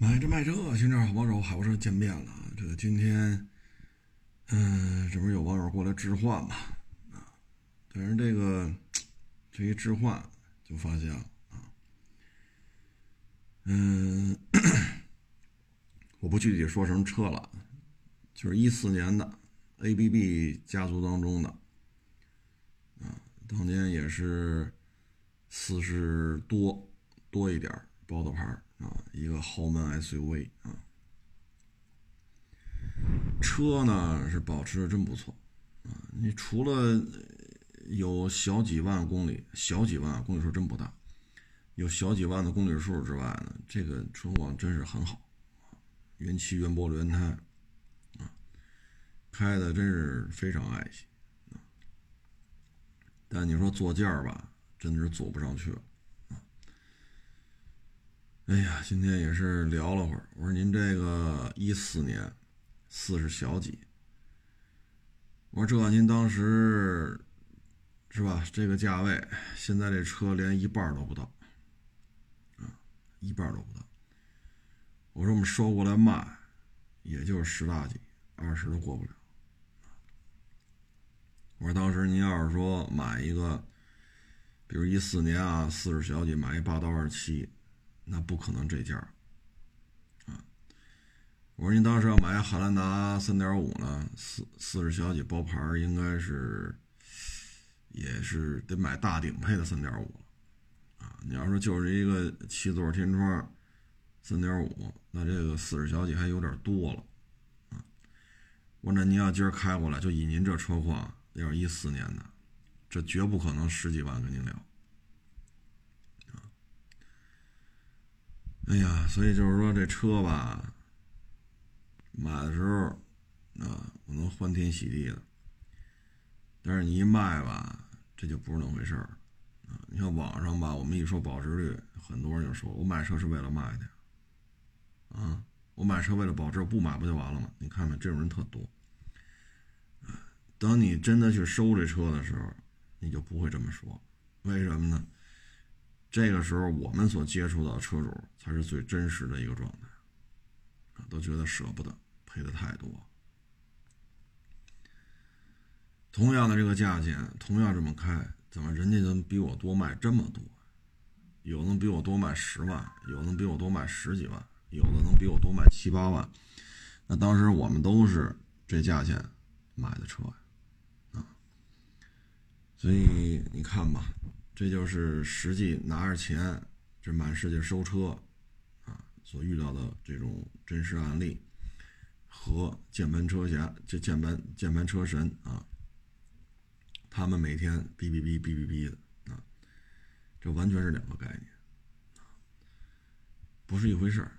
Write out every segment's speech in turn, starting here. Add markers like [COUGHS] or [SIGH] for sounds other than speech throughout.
买这卖这，现在好网友海沃车见面了。这个今天，嗯，这不是有网友过来置换嘛？啊，但是这个这一置换就发现了啊，嗯，[CLEARS THROAT] 我不具体说什么车了，就是一四年的 ABB 家族当中的，啊，当年也是四十多多一点包的牌啊，一个豪门 SUV 啊，车呢是保持的真不错啊。你除了有小几万公里，小几万公里数真不大，有小几万的公里数之外呢，这个车况真是很好原漆原玻璃原胎啊，开的真是非常爱惜。但你说坐垫吧，真的是坐不上去了。哎呀，今天也是聊了会儿。我说您这个一四年四十小几，我说这您当时是吧？这个价位，现在这车连一半都不到，啊，一半都不到。我说我们收过来卖，也就是十大几，二十都过不了。我说当时您要是说买一个，比如一四年啊，四十小几买一霸道二七。那不可能这价啊！我说您当时要买汉兰达三点五呢，四四十小几包牌应该是，也是得买大顶配的三点五啊！你要说就是一个七座天窗，三点五，那这个四十小几还有点多了啊！我说那您要今儿开过来，就以您这车况，要是一四年的，这绝不可能十几万跟您聊。哎呀，所以就是说这车吧，买的时候啊，我能欢天喜地的，但是你一卖吧，这就不是那么回事儿啊。你看网上吧，我们一说保值率，很多人就说我买车是为了卖的，啊，我买车为了保值，不买不就完了吗？你看看这种人特多。等你真的去收这车的时候，你就不会这么说，为什么呢？这个时候，我们所接触到车主才是最真实的一个状态，啊，都觉得舍不得，赔的太多。同样的这个价钱，同样这么开，怎么人家能比我多卖这么多？有能比我多卖十万，有能比我多卖十几万，有的能比我多卖七八万。那当时我们都是这价钱买的车，啊，所以你看吧。这就是实际拿着钱，这满世界收车，啊，所遇到的这种真实案例，和键盘车侠，这键盘键盘车神啊，他们每天哔哔哔哔哔哔的啊，这完全是两个概念，不是一回事儿。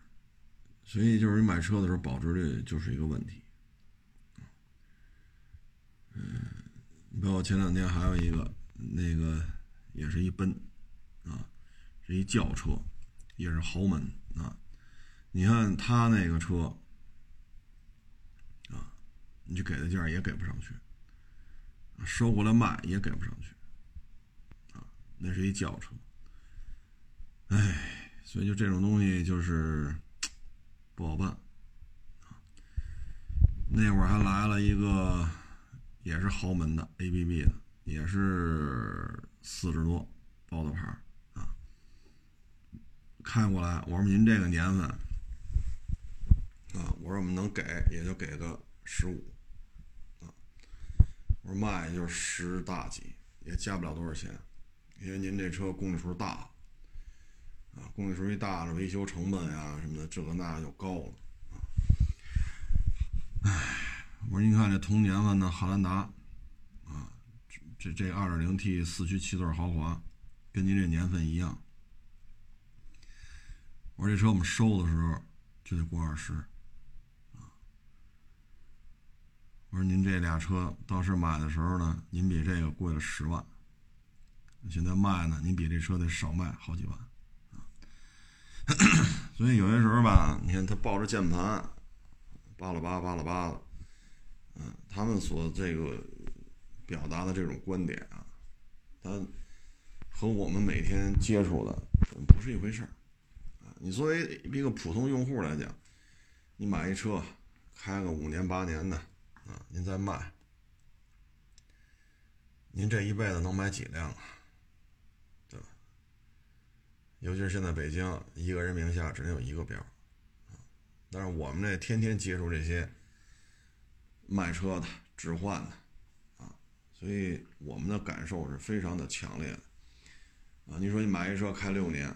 所以就是你买车的时候，保值率就是一个问题。嗯，你包括前两天还有一个那个。也是一奔，啊，是一轿车，也是豪门啊。你看他那个车，啊，你就给的价也给不上去，收过来卖也给不上去，啊，那是一轿车。哎，所以就这种东西就是 [TSK] 不好办，那会儿还来了一个，也是豪门的 ABB 的，也是。四十多包的牌啊，开过来，我说您这个年份啊，我说我们能给也就给个十五啊，我说卖也就是十大几，也加不了多少钱，因为您这车公里数大啊，公里数一大了，维修成本呀什么的这个那就高了啊。哎，我说您看这同年份的汉兰达。这这二点零 T 四驱七座豪华，跟您这年份一样。我说这车我们收的时候就得过二十，我说您这俩车当时买的时候呢，您比这个贵了十万，现在卖呢，您比这车得少卖好几万，啊。[COUGHS] 所以有些时候吧，你看他抱着键盘，扒拉扒扒拉扒拉，嗯，他们所这个。表达的这种观点啊，它和我们每天接触的不是一回事儿啊。你作为一个普通用户来讲，你买一车，开个五年八年的，啊，您再卖，您这一辈子能买几辆啊？对吧？尤其是现在北京，一个人名下只能有一个标，但是我们这天天接触这些卖车的、置换的，所以我们的感受是非常的强烈的。啊，你说你买一车开六年，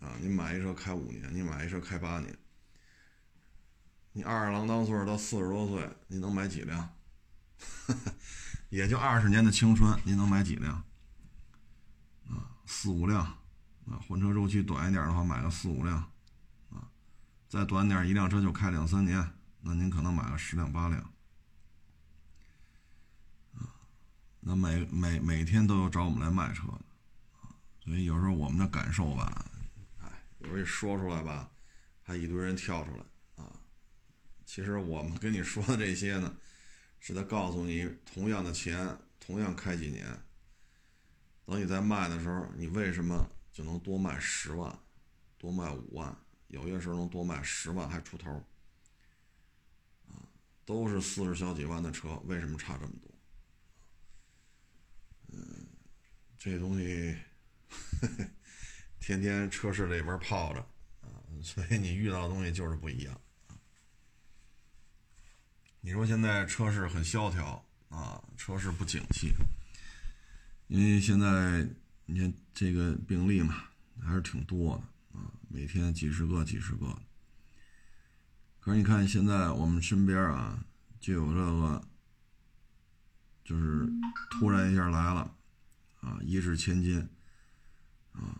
啊，你买一车开五年，你买一车开八年，你二郎当岁到四十多岁，你能买几辆？[LAUGHS] 也就二十年的青春，你能买几辆？啊，四五辆，啊，换车周期短一点的话，买个四五辆，啊，再短点，一辆车就开两三年，那您可能买个十辆八辆，啊，那每每每天都有找我们来卖车的。所以有时候我们的感受吧，哎，有时候一说出来吧，还一堆人跳出来啊。其实我们跟你说的这些呢，是在告诉你，同样的钱，同样开几年，等你在卖的时候，你为什么就能多卖十万，多卖五万，有些时候能多卖十万还出头，啊，都是四十小几万的车，为什么差这么多？这东西。天天车市里边泡着啊，所以你遇到的东西就是不一样你说现在车市很萧条啊，车市不景气，因为现在你看这个病例嘛，还是挺多的啊，每天几十个、几十个。可是你看现在我们身边啊，就有这个，就是突然一下来了啊，一掷千金。啊，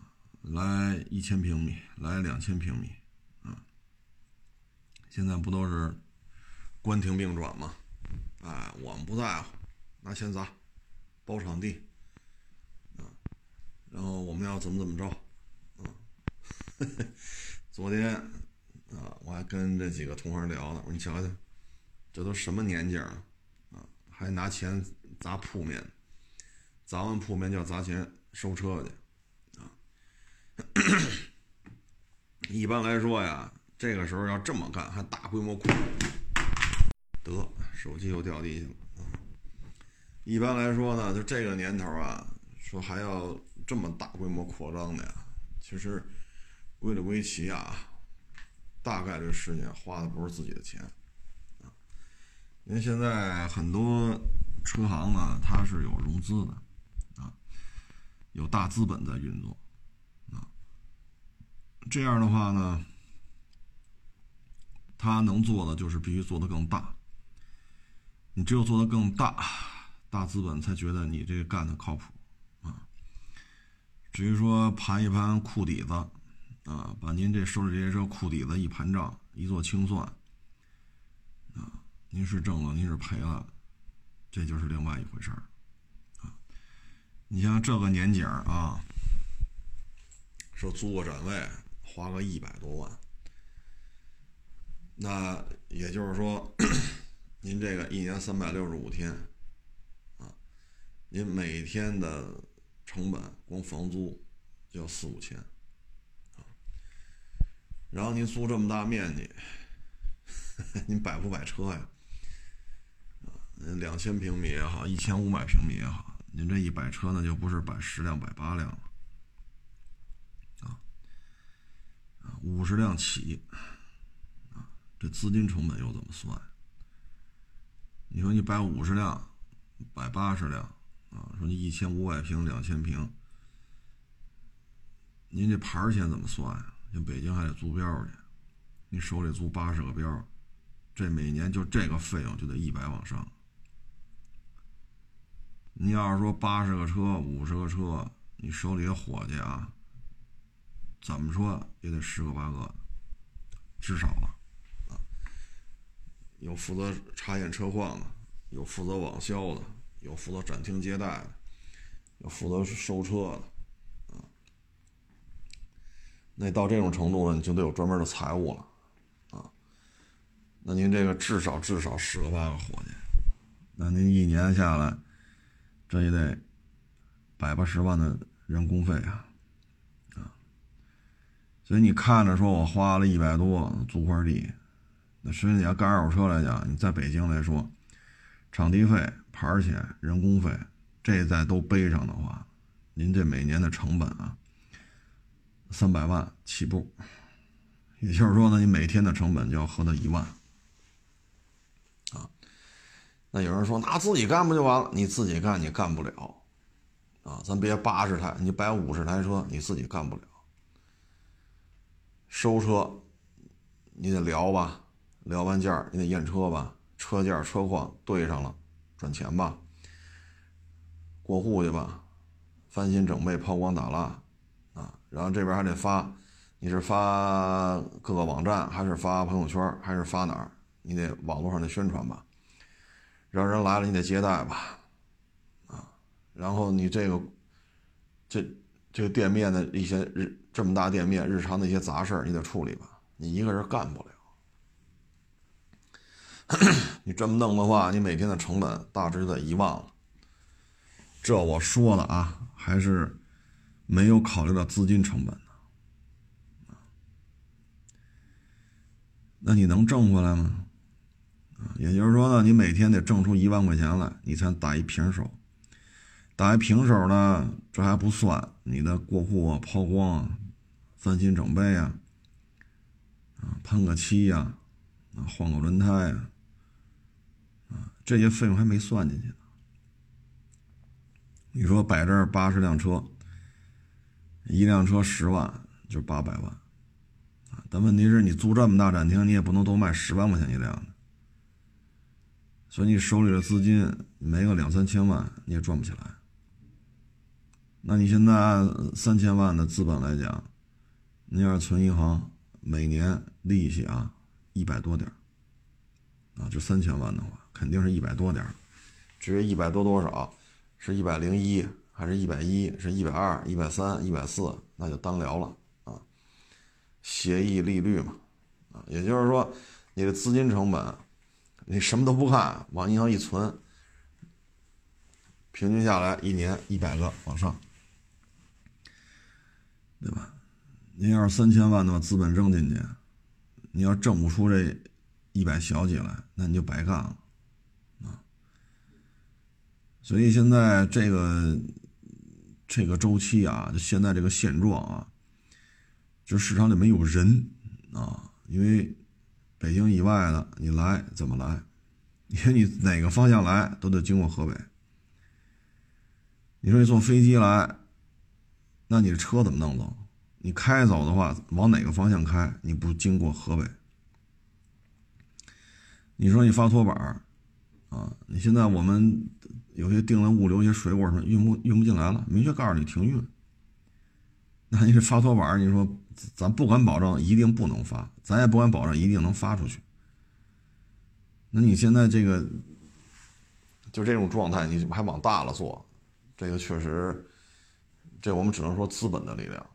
来一千平米，来两千平米，啊，现在不都是关停并转吗？哎，我们不在乎，拿钱砸，包场地，啊，然后我们要怎么怎么着，啊，[LAUGHS] 昨天啊，我还跟这几个同行聊呢，我说你瞧瞧，这都什么年景啊，啊，还拿钱砸铺面，砸完铺面就要砸钱收车去。啊一般来说呀，这个时候要这么干，还大规模扩，得手机又掉地下了。一般来说呢，就这个年头啊，说还要这么大规模扩张的呀，其实归了归齐啊，大概率事件花的不是自己的钱。因为现在很多车行呢，它是有融资的啊，有大资本在运作。啊这样的话呢，他能做的就是必须做得更大。你只有做得更大，大资本才觉得你这个干的靠谱啊。至于说盘一盘库底子啊，把您这手里这些车库底子一盘账一做清算，您是挣了，您是赔了，这就是另外一回事儿啊。你像这个年景啊，说租个展位。花个一百多万，那也就是说，您这个一年三百六十五天，啊，您每天的成本光房租就要四五千，啊，然后您租这么大面积，[LAUGHS] 您摆不摆车呀？两千平米也好，一千五百平米也好，您这一摆车那就不是摆十辆、摆八辆了。啊啊五十辆起，啊，这资金成本又怎么算？你说你摆五十辆，摆八十辆，啊，说你一千五百平、两千平，您这牌钱怎么算呀？像北京还得租标去，你手里租八十个标，这每年就这个费用就得一百往上。你要是说八十个车、五十个车，你手里的伙计啊？怎么说也得十个八个，至少了，啊，有负责查验车况的，有负责网销的，有负责展厅接待的，有负责收车的，啊，那到这种程度了，你就得有专门的财务了，啊，那您这个至少至少十个八个伙计，那您一年下来，这也得百八十万的人工费啊。啊所以你看着说我花了一百多租块地，那实际上干二手车来讲，你在北京来说，场地费、牌钱、人工费，这再都背上的话，您这每年的成本啊，三百万起步。也就是说呢，你每天的成本就要合到一万，那有人说，那自己干不就完了？你自己干你干不了，啊，咱别八十台，你摆五十台车，你自己干不了。收车，你得聊吧，聊完价你得验车吧，车价车况对上了，赚钱吧。过户去吧，翻新整备抛光打蜡，啊，然后这边还得发。你是发各个网站，还是发朋友圈，还是发哪儿？你得网络上的宣传吧。让人来了，你得接待吧，啊，然后你这个这这个店面的一些日这么大店面日常的一些杂事，你得处理吧。你一个人干不了。[CLEARS THROAT] 你这么弄的话，你每天的成本大致就得一万了。这我说了啊，还是没有考虑到资金成本。那你能挣回来吗？也就是说呢，你每天得挣出一万块钱来，你才打一平手。打一平手呢，这还不算你的过户啊、抛光啊、翻新整备啊、啊喷个漆呀、啊换个轮胎呀，啊这些费用还没算进去呢。你说摆这儿八十辆车，一辆车十万，就八百万啊。但问题是你租这么大展厅，你也不能都卖十万块钱一辆的，所以你手里的资金没个两三千万，你也赚不起来。那你现在按三千万的资本来讲，你要是存银行，每年利息啊一百多点啊，就三千万的话，肯定是一百多点至于一百多多少，是一百零一还是一百一，是一百二、一百三、一百四，那就单聊了啊。协议利率嘛，啊，也就是说，你的资金成本，你什么都不看，往银行一存，平均下来一年一百个往上，对吧？您要是三千万的话，资本扔进去，你要挣不出这一百小几来，那你就白干了，啊。所以现在这个这个周期啊，就现在这个现状啊。就市场里没有人啊，因为北京以外的你来怎么来？[LAUGHS] 因为你哪个方向来都得经过河北。你说你坐飞机来，那你的车怎么弄走？你开走的话，往哪个方向开？你不经过河北？你说你发托板啊？你现在我们有些订了物流，一些水果什么运不运不进来了，明确告诉你停运。[LAUGHS] 那你这发托板，你说？咱不敢保证一定不能发，咱也不敢保证一定能发出去。那你现在这个就这种状态，你还往大了做，这个确实，这我们只能说资本的力量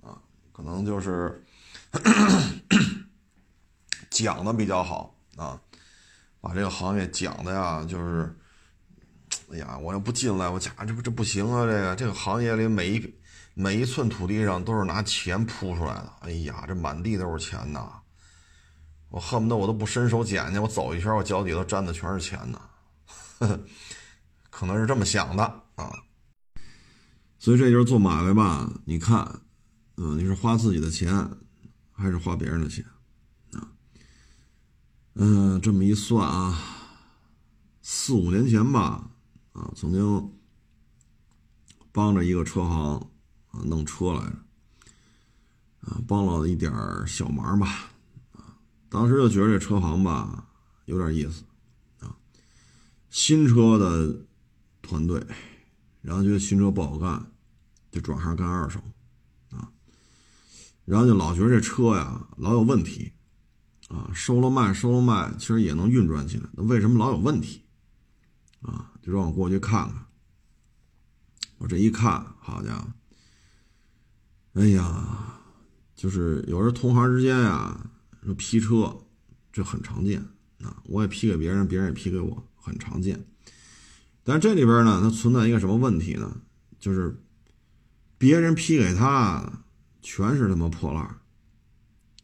啊，可能就是 [COUGHS] 讲的比较好啊，把这个行业讲的呀，就是，哎呀，我要不进来，我讲这不这不行啊，这个这个行业里每一。每一寸土地上都是拿钱铺出来的。哎呀，这满地都是钱呐！我恨不得我都不伸手捡去，我走一圈，我脚底下沾的全是钱呢。[LAUGHS] 可能是这么想的啊。所以这就是做买卖吧？你看，嗯，你是花自己的钱，还是花别人的钱啊？嗯，这么一算啊，四五年前吧，啊，曾经帮着一个车行。啊，弄车来着，啊，帮了一点小忙吧，啊，当时就觉得这车行吧有点意思，啊，新车的团队，然后觉得新车不好干，就转行干二手，啊，然后就老觉得这车呀老有问题，啊，收了卖，收了卖，其实也能运转起来，那为什么老有问题？啊，就让我过去看看，我这一看，好家伙！哎呀，就是有人同行之间呀，说批车，这很常见啊。我也批给别人，别人也批给我，很常见。但这里边呢，它存在一个什么问题呢？就是别人批给他，全是他妈破烂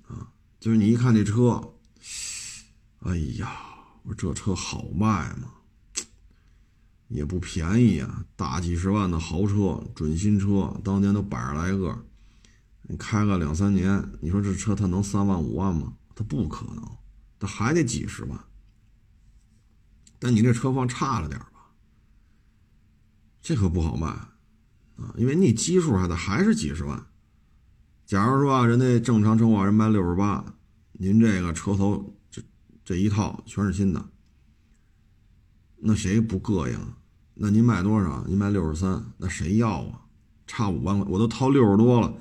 啊！就是你一看这车，哎呀，我说这车好卖吗？也不便宜啊，大几十万的豪车，准新车，当年都百十来个，你开个两三年，你说这车它能三万五万吗？它不可能，它还得几十万。但你这车况差了点吧？这可不好卖啊，因为你基数还得还是几十万。假如说啊人家正常车况人卖六十八，您这个车头这这一套全是新的，那谁不膈应？那您卖多少？您卖六十三，那谁要啊？差五万块，我都掏六十多了，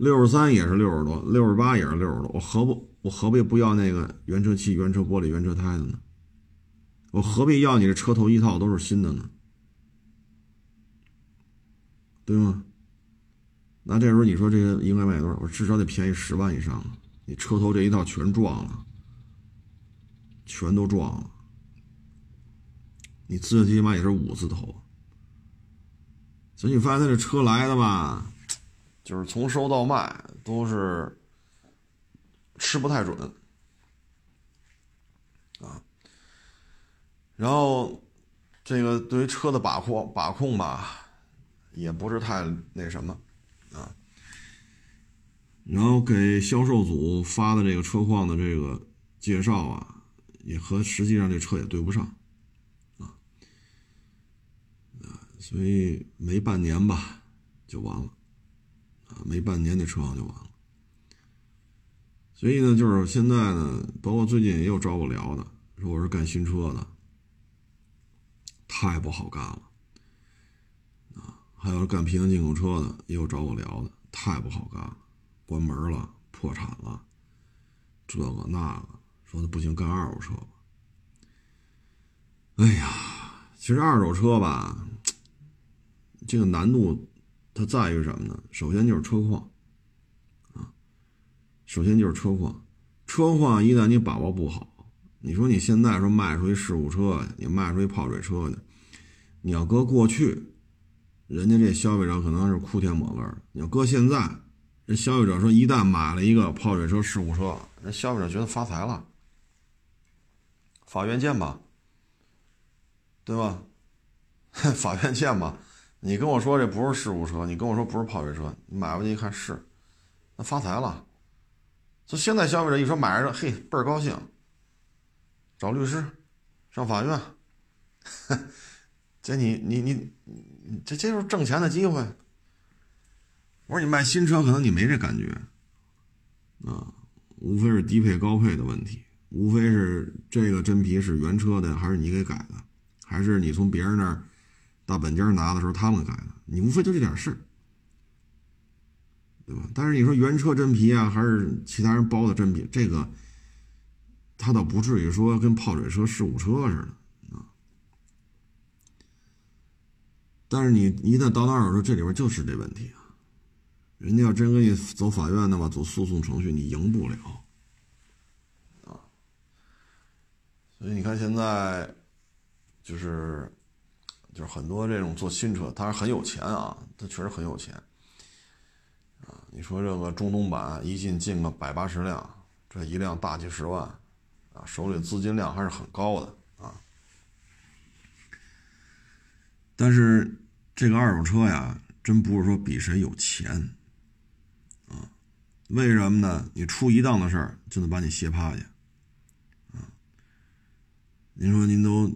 六十三也是六十多，六十八也是六十多，我何不我何必不要那个原车漆、原车玻璃、原车胎的呢？我何必要你这车头一套都是新的呢？对吗？那这时候你说这个应该卖多少？我至少得便宜十万以上啊你车头这一套全撞了，全都撞了。你最起码也是五字头，所以你发现他这车来的吧，就是从收到卖都是吃不太准啊。然后这个对于车的把控把控吧，也不是太那什么啊。然后给销售组发的这个车况的这个介绍啊，也和实际上这车也对不上。所以没半年吧，就完了，没半年这车行就完了。所以呢，就是现在呢，包括最近也有找我聊的，说我是干新车的，太不好干了，啊，还有干平行进口车的，也有找我聊的，太不好干了，关门了，破产了，这个那个，说的不行，干二手车吧。哎呀，其实二手车吧。这个难度，它在于什么呢？首先就是车况，啊，首先就是车况。车况一旦你把握不好，你说你现在说卖出一事故车，你卖出一泡水车去，你要搁过去，人家这消费者可能是哭天抹泪儿；你要搁现在，人消费者说一旦买了一个泡水车、事故车，人消费者觉得发财了，法院见吧，对吧？[LAUGHS] 法院见吧。你跟我说这不是事故车，你跟我说不是泡水车，你买回去一看是，那发财了。所以现在消费者一说买着，嘿，倍儿高兴，找律师，上法院，[LAUGHS] 这你你你，这这就是挣钱的机会。我说你卖新车可能你没这感觉，啊，无非是低配高配的问题，无非是这个真皮是原车的还是你给改的，还是你从别人那儿。大本家拿的时候，他们改的，你无非就这点事儿，对吧？但是你说原车真皮啊，还是其他人包的真皮，这个他倒不至于说跟泡水车、事故车似的啊。但是你一旦到那儿说这里边就是这问题啊，人家要真跟你走法院的话，走诉讼程序，你赢不了啊。所以你看现在就是。就是很多这种做新车，他是很有钱啊，他确实很有钱啊。你说这个中东版一进进个百八十辆，这一辆大几十万啊，手里资金量还是很高的啊。但是这个二手车呀，真不是说比谁有钱啊？为什么呢？你出一档的事儿就能把你歇趴下啊？您说您都。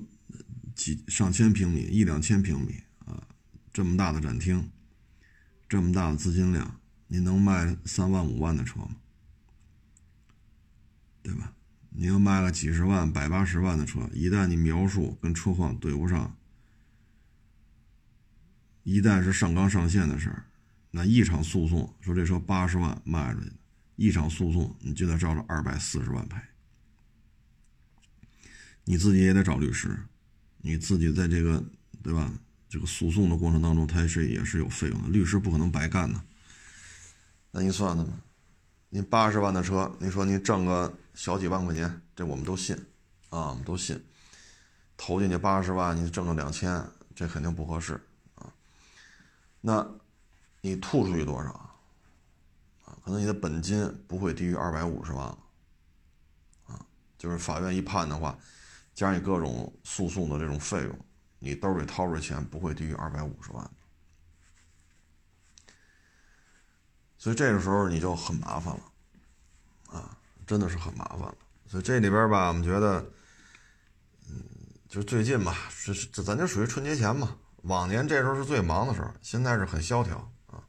几上千平米，一两千平米啊，这么大的展厅，这么大的资金量，你能卖三万五万的车吗？对吧？你要卖个几十万、百八十万的车，一旦你描述跟车况对不上，一旦是上纲上线的事儿，那一场诉讼说这车八十万卖出去一场诉讼你就得照着二百四十万赔，你自己也得找律师。你自己在这个对吧？这个诉讼的过程当中，他是也是有费用的，律师不可能白干的。那你算算吧，您八十万的车，你说您挣个小几万块钱，这我们都信啊，我们都信。投进去八十万，你挣个两千，这肯定不合适啊。那你吐出去多少？啊，可能你的本金不会低于二百五十万了，啊，就是法院一判的话，加上你各种诉讼的这种费用，你兜里掏出钱不会低于二百五十万，所以这个时候你就很麻烦了，啊，真的是很麻烦了。所以这里边吧，我们觉得，嗯，就最近吧，这这咱就属于春节前嘛。往年这时候是最忙的时候，现在是很萧条啊。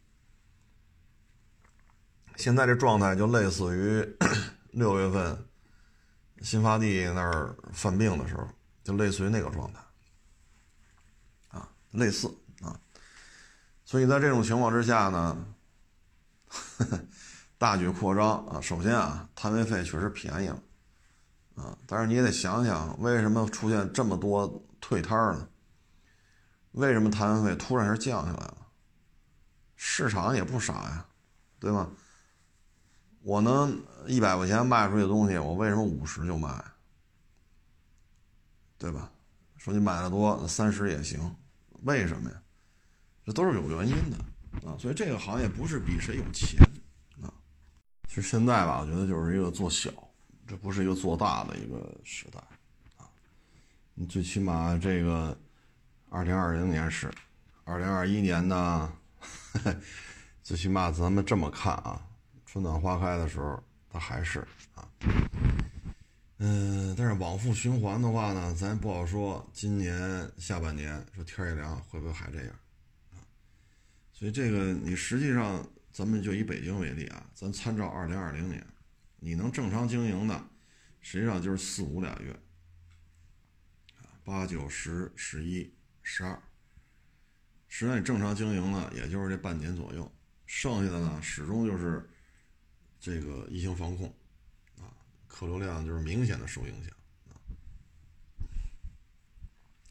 现在这状态就类似于 [COUGHS] 六月份新发地那儿犯病的时候，就类似于那个状态啊，类似啊。所以在这种情况之下呢，[LAUGHS] 大举扩张啊，首先啊，摊位费确实便宜了。啊，但是你也得想想，为什么出现这么多退摊儿呢？为什么摊位费突然是降下来了？市场也不傻呀，对吧？我能一百块钱卖出去的东西，我为什么五十就卖？对吧？说你买的多，三十也行，为什么呀？这都是有原因的啊。所以这个行业不是比谁有钱啊。其实现在吧，我觉得就是一个做小。这不是一个做大的一个时代，啊，你最起码这个二零二零年是，二零二一年呢，[LAUGHS] 最起码咱们这么看啊，春暖花开的时候它还是啊，嗯，但是往复循环的话呢，咱不好说，今年下半年说天一凉会不会还这样啊？所以这个你实际上咱们就以北京为例啊，咱参照二零二零年。你能正常经营的，实际上就是四五俩月，八九十十一十二，实际上你正常经营呢，也就是这半年左右，剩下的呢，始终就是这个疫情防控，啊，客流量就是明显的受影响，啊，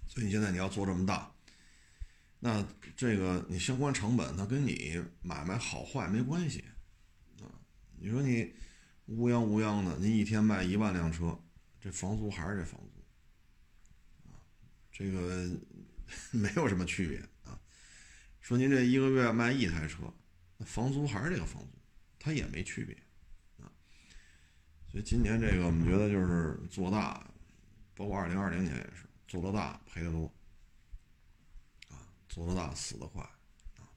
所以你现在你要做这么大，那这个你相关成本它跟你买卖好坏没关系，啊，你说你。乌泱乌泱的，您一天卖一万辆车，这房租还是这房租，啊，这个 [LAUGHS] 没有什么区别啊。说您这一个月卖一台车，那房租还是这个房租，它也没区别，所以今年这个我们觉得就是做大，包括二零二零年也是做得大赔的多，啊，做得大死得快，啊。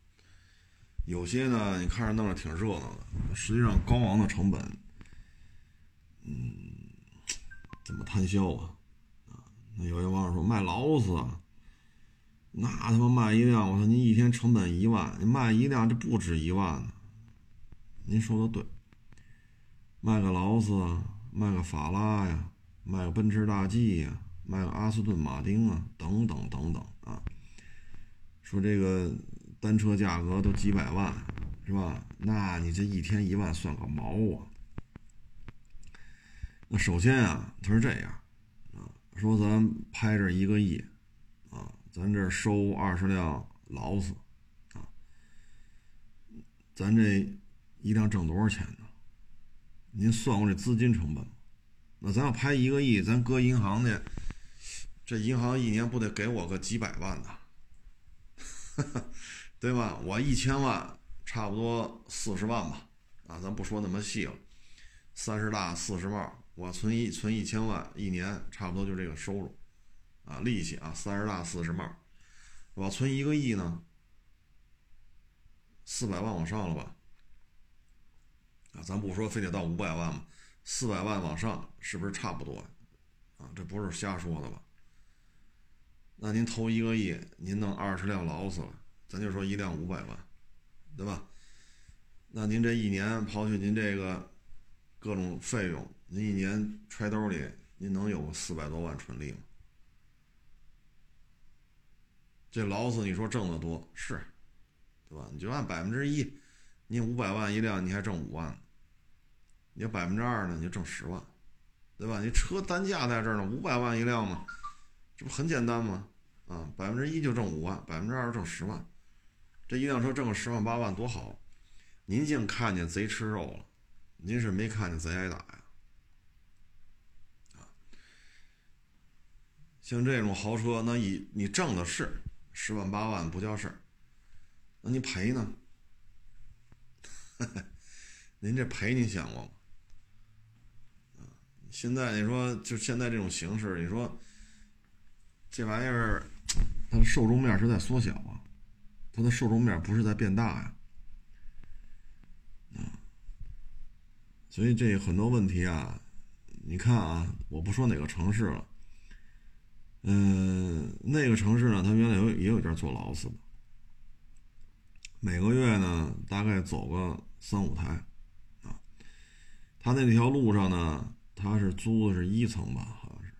有些呢，你看着弄着挺热闹的，实际上高昂的成本。嗯，怎么摊销啊？啊，那有些网友说卖劳斯，那他妈卖一辆，我说您一天成本一万，你卖一辆这不止一万呢。您说的对，卖个劳斯啊，卖个法拉呀，卖个奔驰大 G 呀，卖个阿斯顿马丁啊，等等等等啊。说这个单车价格都几百万，是吧？那你这一天一万算个毛啊！那首先啊，他是这样，啊，说咱拍这一个亿，啊，咱这收二十辆劳斯，啊，咱这一辆挣多少钱呢？您算过这资金成本吗？那咱要拍一个亿，咱搁银行去，这银行一年不得给我个几百万呢？[LAUGHS] 对吧？我一千万，差不多四十万吧，啊，咱不说那么细了，三十大四十帽。我存一存一千万，一年差不多就这个收入，啊，利息啊，三十大四十帽，我存一个亿呢，四百万往上了吧？咱不说非得到五百万嘛，四百万往上是不是差不多？啊，这不是瞎说的吧？那您投一个亿，您弄二十辆劳斯了，咱就说一辆五百万，对吧？那您这一年刨去您这个各种费用。您一年揣兜里，您能有四百多万纯利吗？这劳斯你说挣得多是，对吧？你就按百分之一，您五百万一辆，你还挣五万。你要百分之二呢，你就挣十万，对吧？你车单价在这儿呢，五百万一辆嘛，这不很简单吗？啊，百分之一就挣五万，百分之二挣十万，这一辆车挣个十万八万多好。您净看见贼吃肉了，您是没看见贼挨打呀。啊像这种豪车，那你你挣的是十万八万不叫事儿，那你赔呢？[LAUGHS] 您这赔您想过吗？现在你说就现在这种形式，你说这玩意儿它的受众面是在缩小啊，它的受众面不是在变大呀。所以这很多问题啊，你看啊，我不说哪个城市了，嗯，那个城市呢，它原来有也有家坐牢似的，每个月呢大概走个三五台，啊，他那条路上呢，他是租的是一层吧，好像是，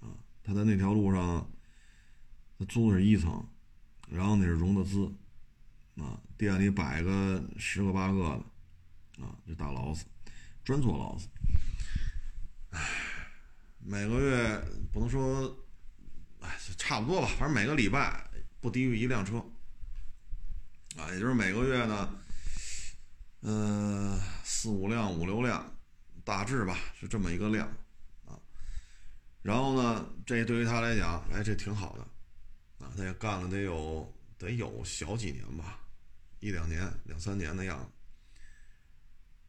啊，他在那条路上，他租的是一层，然后那是融的资，啊，店里摆个十个八个的，啊，就大劳斯。专做劳斯，唉，每个月不能说，哎，差不多吧，反正每个礼拜不低于一辆车，啊，也就是每个月呢，嗯，四五辆、五六辆，大致吧，是这么一个量，啊，然后呢，这对于他来讲，哎，这挺好的，啊，他也干了得有得有小几年吧，一两年、两三年的样子。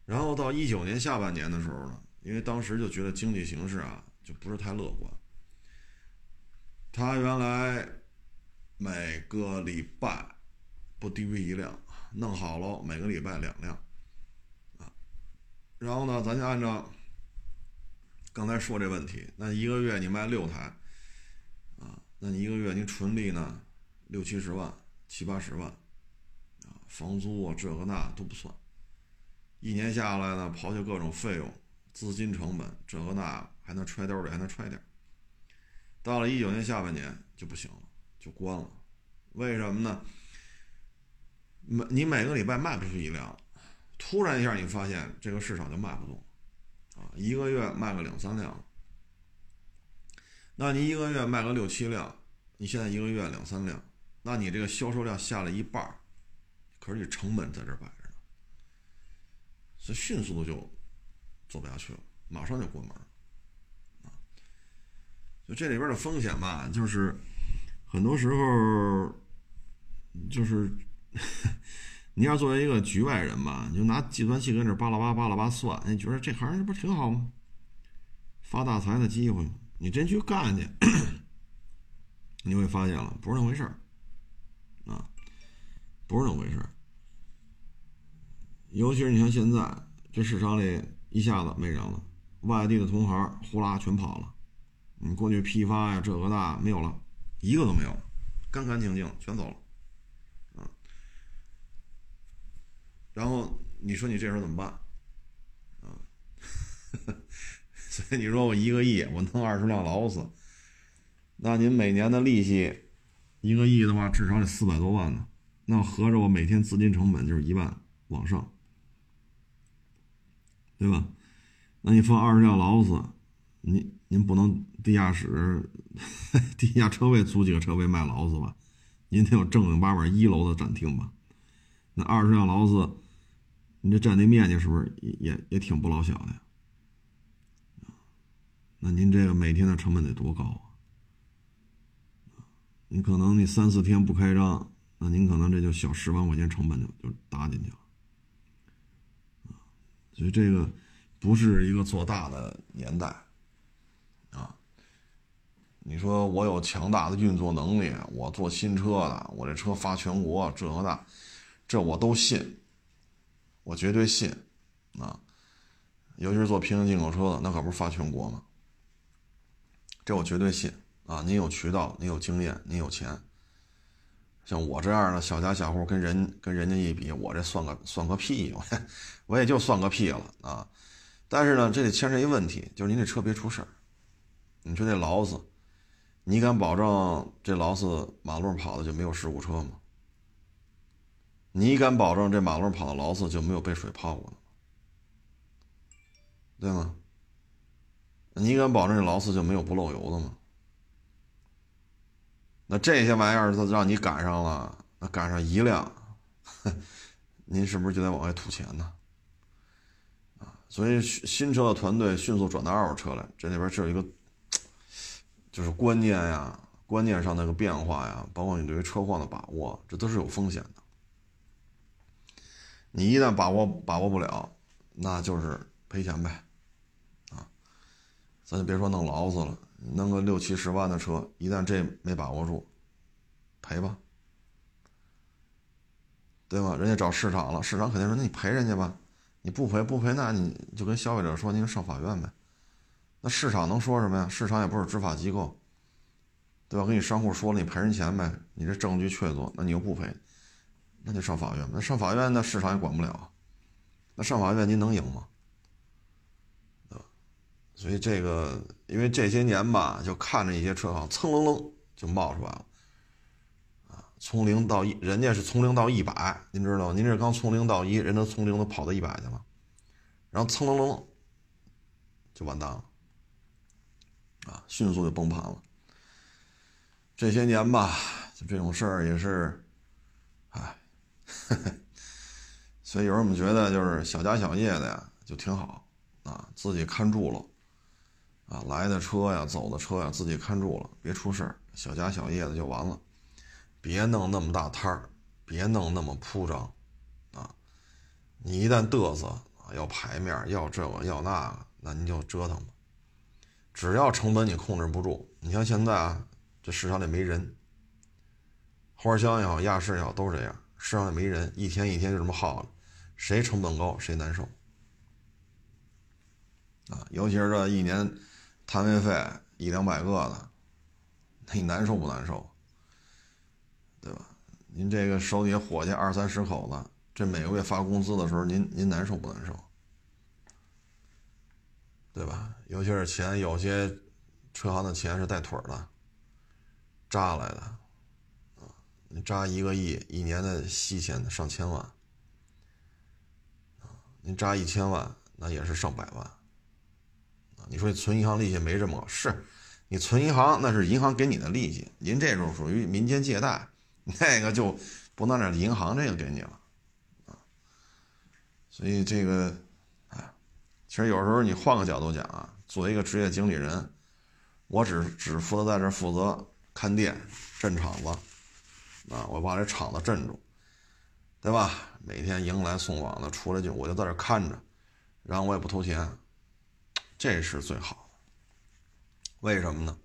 然后到一九年下半年的时候呢，因为当时就觉得经济形势啊就不是太乐观。他原来每个礼拜不低于一辆，弄好了每个礼拜两辆，然后呢，咱就按照刚才说这问题，那一个月你卖六台，啊，那你一个月你纯利呢六七十万、七八十万，啊，房租啊这个那都不算。一年下来呢，刨去各种费用、资金成本，这个那还能揣兜里，还能揣点。到了一九年下半年就不行了，就关了。为什么呢？每你每个礼拜卖不出一辆，突然一下你发现这个市场就卖不动，啊，一个月卖个两三辆，那你一个月卖个六七辆，你现在一个月两三辆，那你这个销售量下了一半，可是你成本在这摆着呢。所以迅速的就做不下去了，马上就关门啊！就这里边的风险吧，就是很多时候就是 [LAUGHS] 你要作为一个局外人吧，你就拿计算器跟这巴拉巴巴拉巴算，你觉得这行这不挺好吗？发大财的机会，你真去干去，[COUGHS] 你会发现了不是那回事儿啊，不是那回事儿。尤其是你像现在这市场里一下子没人了，外地的同行呼啦全跑了，你过去批发呀这个那没有了，一个都没有，干干净净全走了，然后你说你这时候怎么办？啊，[LAUGHS] 所以你说我一个亿我弄二十辆劳斯，那您每年的利息一个亿的话至少得四百多万呢，那合着我每天资金成本就是一万往上。对吧？那你放二十辆劳斯，您您不能地下室、[LAUGHS] 地下车位租几个车位卖劳斯吧？您得有正经八百一楼的展厅吧？那二十辆劳斯，你这占地面积是不是也也挺不老小的呀？那您这个每天的成本得多高啊？你可能你三四天不开张，那您可能这就小十万块钱成本就就搭进去了。所以这个不是一个做大的年代啊！你说我有强大的运作能力，我做新车的，我这车发全国，这和那，这我都信，我绝对信啊！尤其是做平行进口车的，那可不是发全国吗？这我绝对信啊！您有渠道，您有经验，您有钱。像我这样的小家小户，跟人跟人家一比，我这算个算个屁，我 [LAUGHS] 我也就算个屁了啊！但是呢，这得牵扯一问题，就是您这车别出事儿。你说这劳斯，你敢保证这劳斯马路跑的就没有事故车吗？你敢保证这马路上跑的劳斯就没有被水泡过吗？对吗？你敢保证这劳斯就没有不漏油的吗？那这些玩意儿都让你赶上了，那赶上一辆，[LAUGHS] 您是不是就得往外吐钱呢？啊，所以新车的团队迅速转到二手车来，这里边是有一个，就是观念呀、观念上那个变化呀，包括你对于车况的把握，这都是有风险的。你一旦把握把握不了，那就是赔钱呗，啊，咱就别说弄劳斯了，弄个六七十万的车，一旦这没把握住，赔吧，对吧？人家找市场了，市场肯定说那你赔人家吧，你不赔不赔，那你就跟消费者说，您上法院呗。那市场能说什么呀？市场也不是执法机构，对吧？跟你商户说了，你赔人钱呗，你这证据确凿，那你又不赔，那就上法院。那上法院，那市场也管不了。那上法院您能赢吗？所以这个，因为这些年吧，就看着一些车行蹭楞楞就冒出来了，啊，从零到一，人家是从零到一百，您知道吗？您这刚从零到一，人都从零都跑到一百去了，然后蹭楞楞就完蛋了，啊，迅速就崩盘了。这些年吧，就这种事儿也是，[LAUGHS] 所以有时候我们觉得就是小家小业的呀，就挺好啊，自己看住了，啊，来的车呀，走的车呀，自己看住了，别出事，小家小业的就完了，别弄那么大摊儿，别弄那么铺张，啊，你一旦嘚瑟啊，要牌面，要这个要那个，那您就折腾吧。只要成本你控制不住，你像现在啊，这市场里没人，花香也好，亚市也好，都是这样，市场也没人，一天一天就这么耗着。谁成本高谁难受啊！尤其是这一年摊位费一两百个的，那你难受不难受？对吧？您这个手底下伙计二三十口子，这每个月发工资的时候，您您难受不难受？对吧？尤其是钱，有些车行的钱是带腿儿的，扎来的！你扎一个亿，一年的息钱上千万。您扎一千万，那也是上百万，啊！你说你存银行利息没这么高？是，你存银行那是银行给你的利息，您这种属于民间借贷，那个就不能让银行这个给你了，啊！所以这个，哎，其实有时候你换个角度讲啊，作为一个职业经理人，我只只负责在这负责看店、镇场子，啊，我把这厂子镇住，对吧？每天迎来送往的，出来就我就在这看着，然后我也不投钱，这是最好的。为什么呢？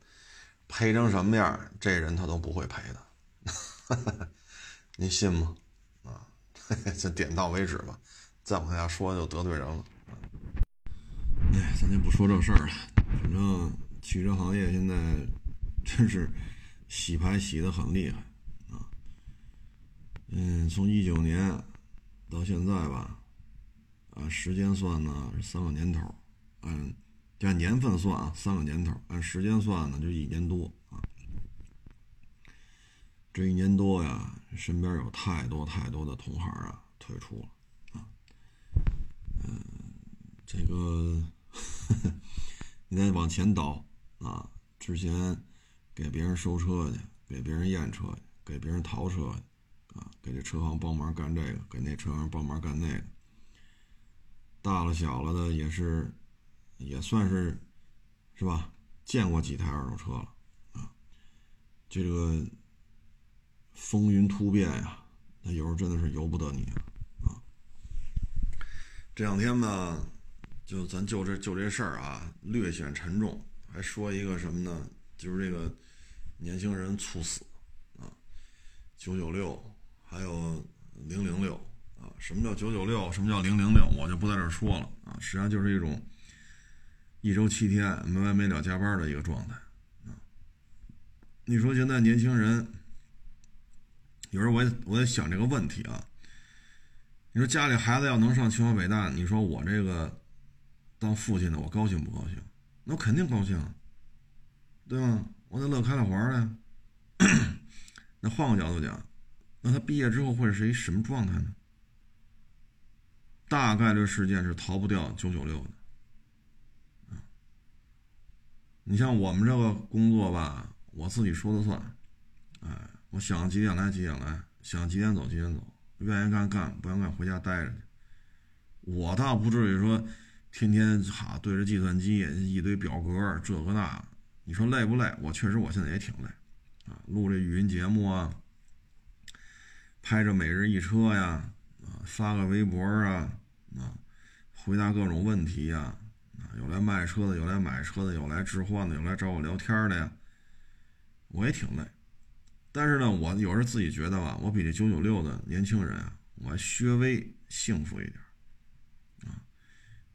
赔成什么样，这人他都不会赔的，[LAUGHS] 您信吗？啊，[LAUGHS] 这点到为止吧，再往下说就得罪人了。哎，咱就不说这事儿了。反正汽车行业现在真是洗牌洗的很厉害。嗯，从一九年。到现在吧，按时间算呢是三个年头，按按年份算啊三个年头，按时间算呢就一年多啊。这一年多呀，身边有太多太多的同行啊退出了啊。嗯，这个 [LAUGHS] 你再往前倒啊，之前给别人收车去，给别人验车去，给别人淘车去。啊，给这车行帮忙干这个，给那车行帮忙干那个，大了小了的也是，也算是，是吧？见过几台二手车了啊，这个风云突变呀，那有时候真的是由不得你啊。这两天呢，就咱就这就这事儿啊，略显沉重，还说一个什么呢？就是这个年轻人猝死啊，九九六。还有零零六啊，什么叫九九六？什么叫零零六？我就不在这说了啊。实际上就是一种一周七天没完没了加班的一个状态啊。你说现在年轻人，有时候我也我也想这个问题啊。你说家里孩子要能上清华北大，你说我这个当父亲的我高兴不高兴？那我肯定高兴，对吧？我得乐开了花了。[COUGHS] 那换个角度讲。那他毕业之后会是一什么状态呢？大概率事件是逃不掉九九六的。你像我们这个工作吧，我自己说了算，哎，我想几点来几点来，想几点走几点走，愿意干干，不愿意干回家待着去。我倒不至于说天天哈对着计算机一堆表格这个那，你说累不累？我确实我现在也挺累，啊，录这语音节目啊。拍着每日一车呀，啊，发个微博啊，啊，回答各种问题呀，啊，有来卖车的，有来买车的，有来置换的，有来找我聊天的呀，我也挺累。但是呢，我有时候自己觉得吧，我比这九九六的年轻人啊，我还稍微幸福一点啊，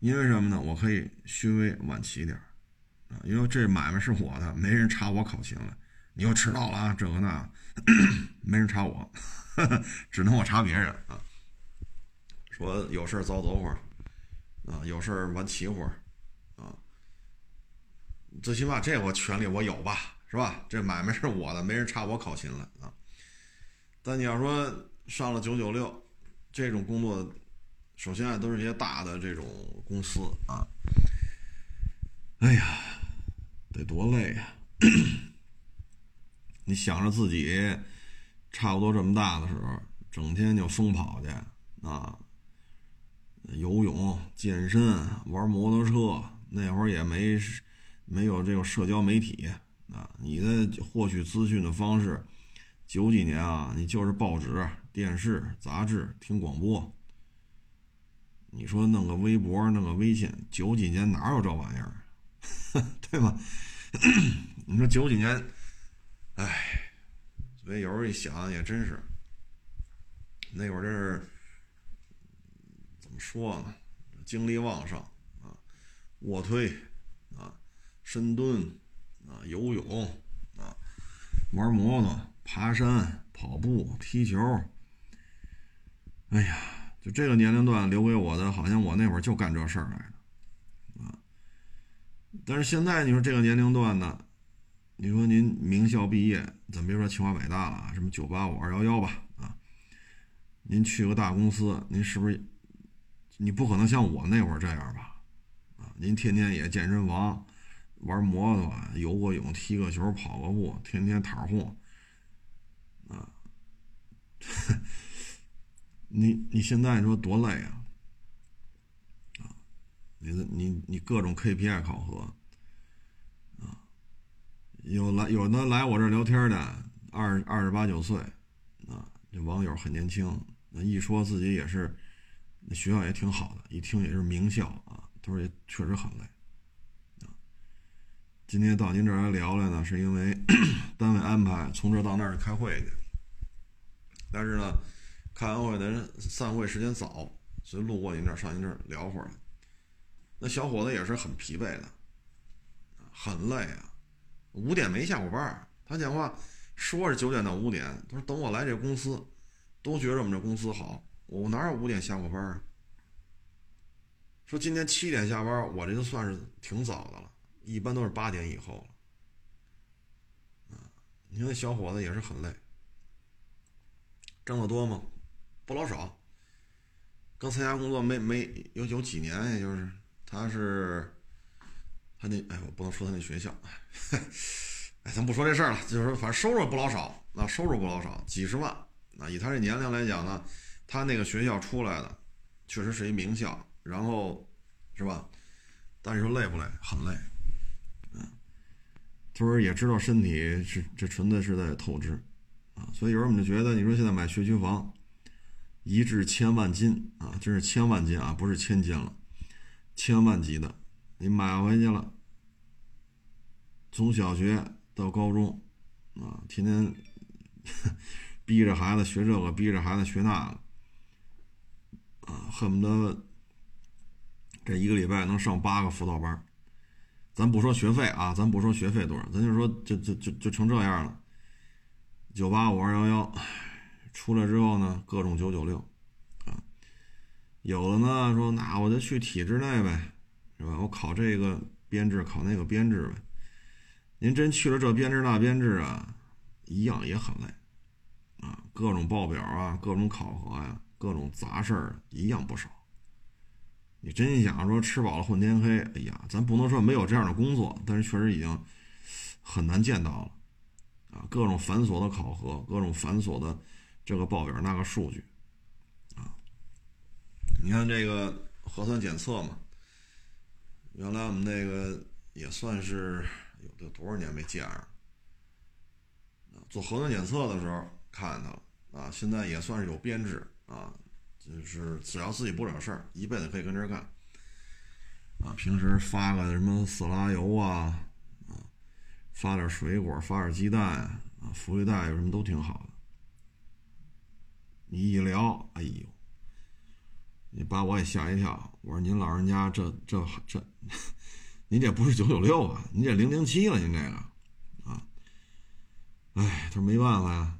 因为什么呢？我可以稍微晚起点啊，因为这买卖是我的，没人查我考勤了。你又迟到了啊，这个那，[COUGHS] 没人查我，[LAUGHS] 只能我查别人啊。说有事早走会儿，啊，有事晚起会儿，啊，最起码这我权利我有吧，是吧？这买卖是我的，没人查我考勤了啊。但你要说上了九九六，这种工作，首先啊都是一些大的这种公司啊，哎呀，得多累呀！[COUGHS] 你想着自己差不多这么大的时候，整天就疯跑去啊。游泳、健身、玩摩托车，那会儿也没没有这种社交媒体啊。你的获取资讯的方式，九几年啊，你就是报纸、电视、杂志、听广播。你说弄个微博、弄个微信，九几年哪有这玩意儿，[LAUGHS] 对吧？[CLEARS THROAT] 你说九几年，哎，所以有时候一想也真是，那会儿真是怎么。说呢，精力旺盛啊，卧推啊，深蹲啊，游泳啊，玩摩托、爬山、跑步、踢球。哎呀，就这个年龄段留给我的，好像我那会儿就干这事儿来的啊。但是现在你说这个年龄段呢，你说您名校毕业，咱别说清华北大了，什么九八五、二幺幺吧啊，您去个大公司，您是不是？你不可能像我那会儿这样吧，啊，您天天也健身房玩摩托、游个泳、踢个球、跑个步，天天躺货，啊，[LAUGHS] 你你现在说多累啊，啊，你你你各种 KPI 考核，有来有的来我这聊天的二二十八九岁，啊，这网友很年轻，那一说自己也是。学校也挺好的，一听也是名校啊。他说也确实很累啊。今天到您这来聊聊呢，是因为 [COUGHS] 单位安排从这到那儿开会去。但是呢，开完会的人散会时间早，所以路过您这儿上您这儿聊会儿。那小伙子也是很疲惫的，很累啊。五点没下过班，他讲话说是九点到五点，他说等我来这公司，都觉得我们这公司好。我哪有五点下过班啊？说今天七点下班，我这就算是挺早的了，一般都是八点以后了。啊，你看那小伙子也是很累，挣得多吗？不老少。刚参加工作没没有有几年，也就是他是他那哎，我不能说他那学校，哎，咱不说这事儿了，就是说反正收入不老少，那收入不老少，几十万。那以他这年龄来讲呢？他那个学校出来的，确实是一名校，然后，是吧？但是说累不累？很累，嗯。他说也知道身体是这纯粹是在透支，啊，所以有时候我们就觉得，你说现在买学区房，一掷千万金啊，这是千万金啊，不是千金了，千万级的，你买回去了，从小学到高中，啊，天天 [LAUGHS] 逼着孩子学这个，逼着孩子学那个。啊，恨不得这一个礼拜能上八个辅导班咱不说学费啊，咱不说学费多少，咱就说就就就就成这样了。九八五二幺幺出来之后呢，各种九九六啊，有的呢说那我就去体制内呗，是吧？我考这个编制，考那个编制呗。您真去了这编制那编制啊，一样也很累啊，各种报表啊，各种考核呀。各种杂事儿一样不少。你真想说吃饱了混天黑，哎呀，咱不能说没有这样的工作，但是确实已经很难见到了啊！各种繁琐的考核，各种繁琐的这个报表那个数据啊！你看这个核酸检测嘛，原来我们那个也算是有多少年没见了做核酸检测的时候看到了啊，现在也算是有编制。啊，就是只要自己不惹事儿，一辈子可以跟这儿干。啊，平时发个什么色拉油啊，啊，发点水果，发点鸡蛋啊，福利袋有什么都挺好的。你一聊，哎呦，你把我也吓一跳。我说您老人家这这这，[LAUGHS] 您这不是九九六啊，您这零零七了，您这个啊，哎，他说没办法呀。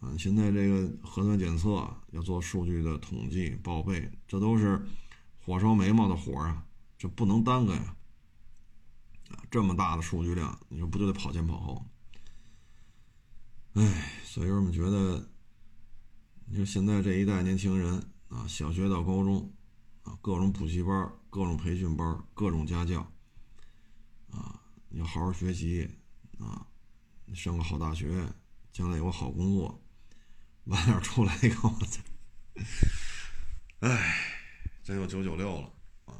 啊，现在这个核酸检测要做数据的统计报备，这都是火烧眉毛的活啊，这不能耽搁呀！啊，这么大的数据量，你说不就得跑前跑后？哎，所以我们觉得，你说现在这一代年轻人啊，小学到高中啊，各种补习班、各种培训班、各种家教啊，你要好好学习啊，上个好大学，将来有个好工作。晚点出来一个，哎，真有九九六了啊！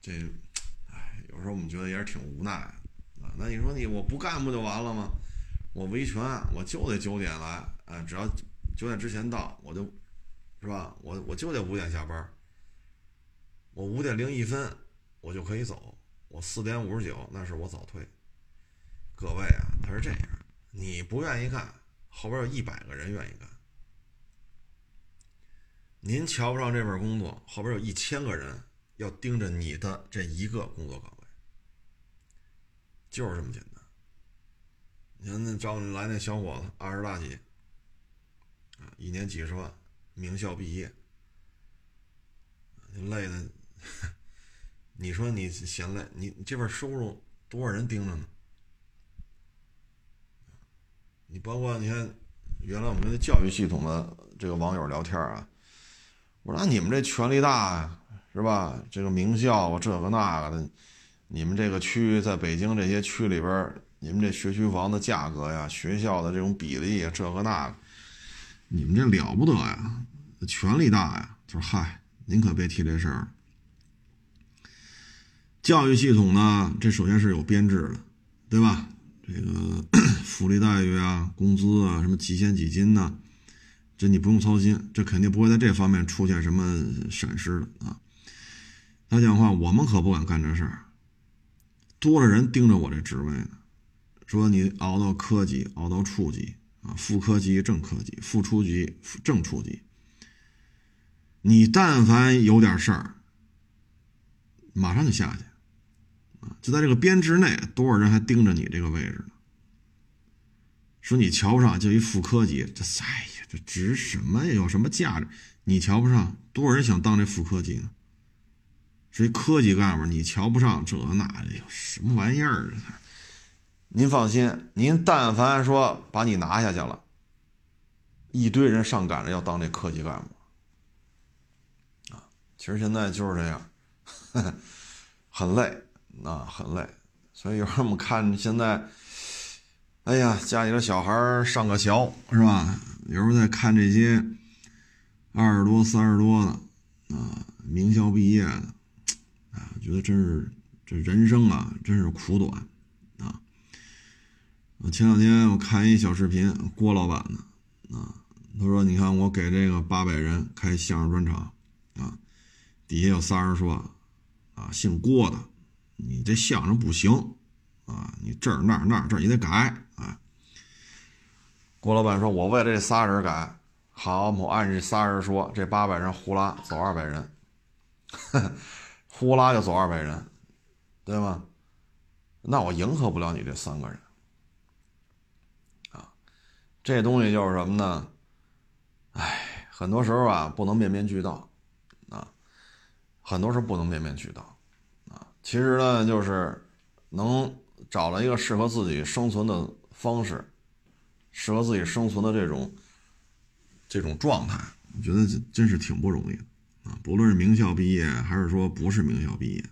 这，哎，有时候我们觉得也是挺无奈啊。那你说你我不干不就完了吗？我维权我就得九点来，哎，只要九点之前到，我就，是吧？我我就得五点下班，我五点零一分我就可以走，我四点五十九那是我早退。各位啊，他是这样，你不愿意干。后边有一百个人愿意干，您瞧不上这份工作，后边有一千个人要盯着你的这一个工作岗位，就是这么简单。你看那找你来那小伙子，二十大几，啊，一年几十万，名校毕业，累的，你说你嫌累，你这份收入多少人盯着呢？你包括你看，原来我们跟教育系统的这个网友聊天啊，我说那你们这权力大呀，是吧？这个名校啊，这个那个的，你们这个区在北京这些区里边，你们这学区房的价格呀，学校的这种比例啊，这个那个，你们这了不得呀，权力大呀。他说：“嗨，您可别提这事儿。教育系统呢，这首先是有编制的，对吧？”这个 [COUGHS] 福利待遇啊，工资啊，什么几险几金呐，这你不用操心，这肯定不会在这方面出现什么闪失的啊。他讲话，我们可不敢干这事儿，多少人盯着我这职位呢，说你熬到科级，熬到处级啊，副科级、正科级、副处级、正处级，你但凡有点事儿，马上就下去。就在这个编制内，多少人还盯着你这个位置呢？说你瞧不上，就一副科级，这哎呀，这值什么呀？有什么价值？你瞧不上，多少人想当这副科级呢？是一科级干部，你瞧不上这那的，有什么玩意儿啊？您放心，您但凡说把你拿下去了，一堆人上赶着要当这科级干部啊！其实现在就是这样，[LAUGHS] 很累。那很累，所以有时候我们看现在，哎呀，家里的小孩上个学是吧？有时候在看这些二十多、三十多的啊，名校毕业的，啊，觉得真是这人生啊，真是苦短！我前两天我看一小视频，郭老板的啊，他说：“你看我给这个八百人开相声专场啊，底下有仨人说啊，姓郭的。”你这相声不行啊！你这儿那儿那儿这儿也得改啊！郭老板说：“我为了这仨人改，好，我按这仨人说，这八百人呼啦走二百人，[LAUGHS] 呼啦就走二百人，对吗？那我迎合不了你这三个人！这东西就是什么呢？哎，很多时候啊，不能面面俱到啊，很多时候不能面面俱到。”啊其实呢，就是能找到一个适合自己生存的方式，适合自己生存的这种这种状态，我觉得这真是挺不容易的啊！不论是名校毕业，还是说不是名校毕业，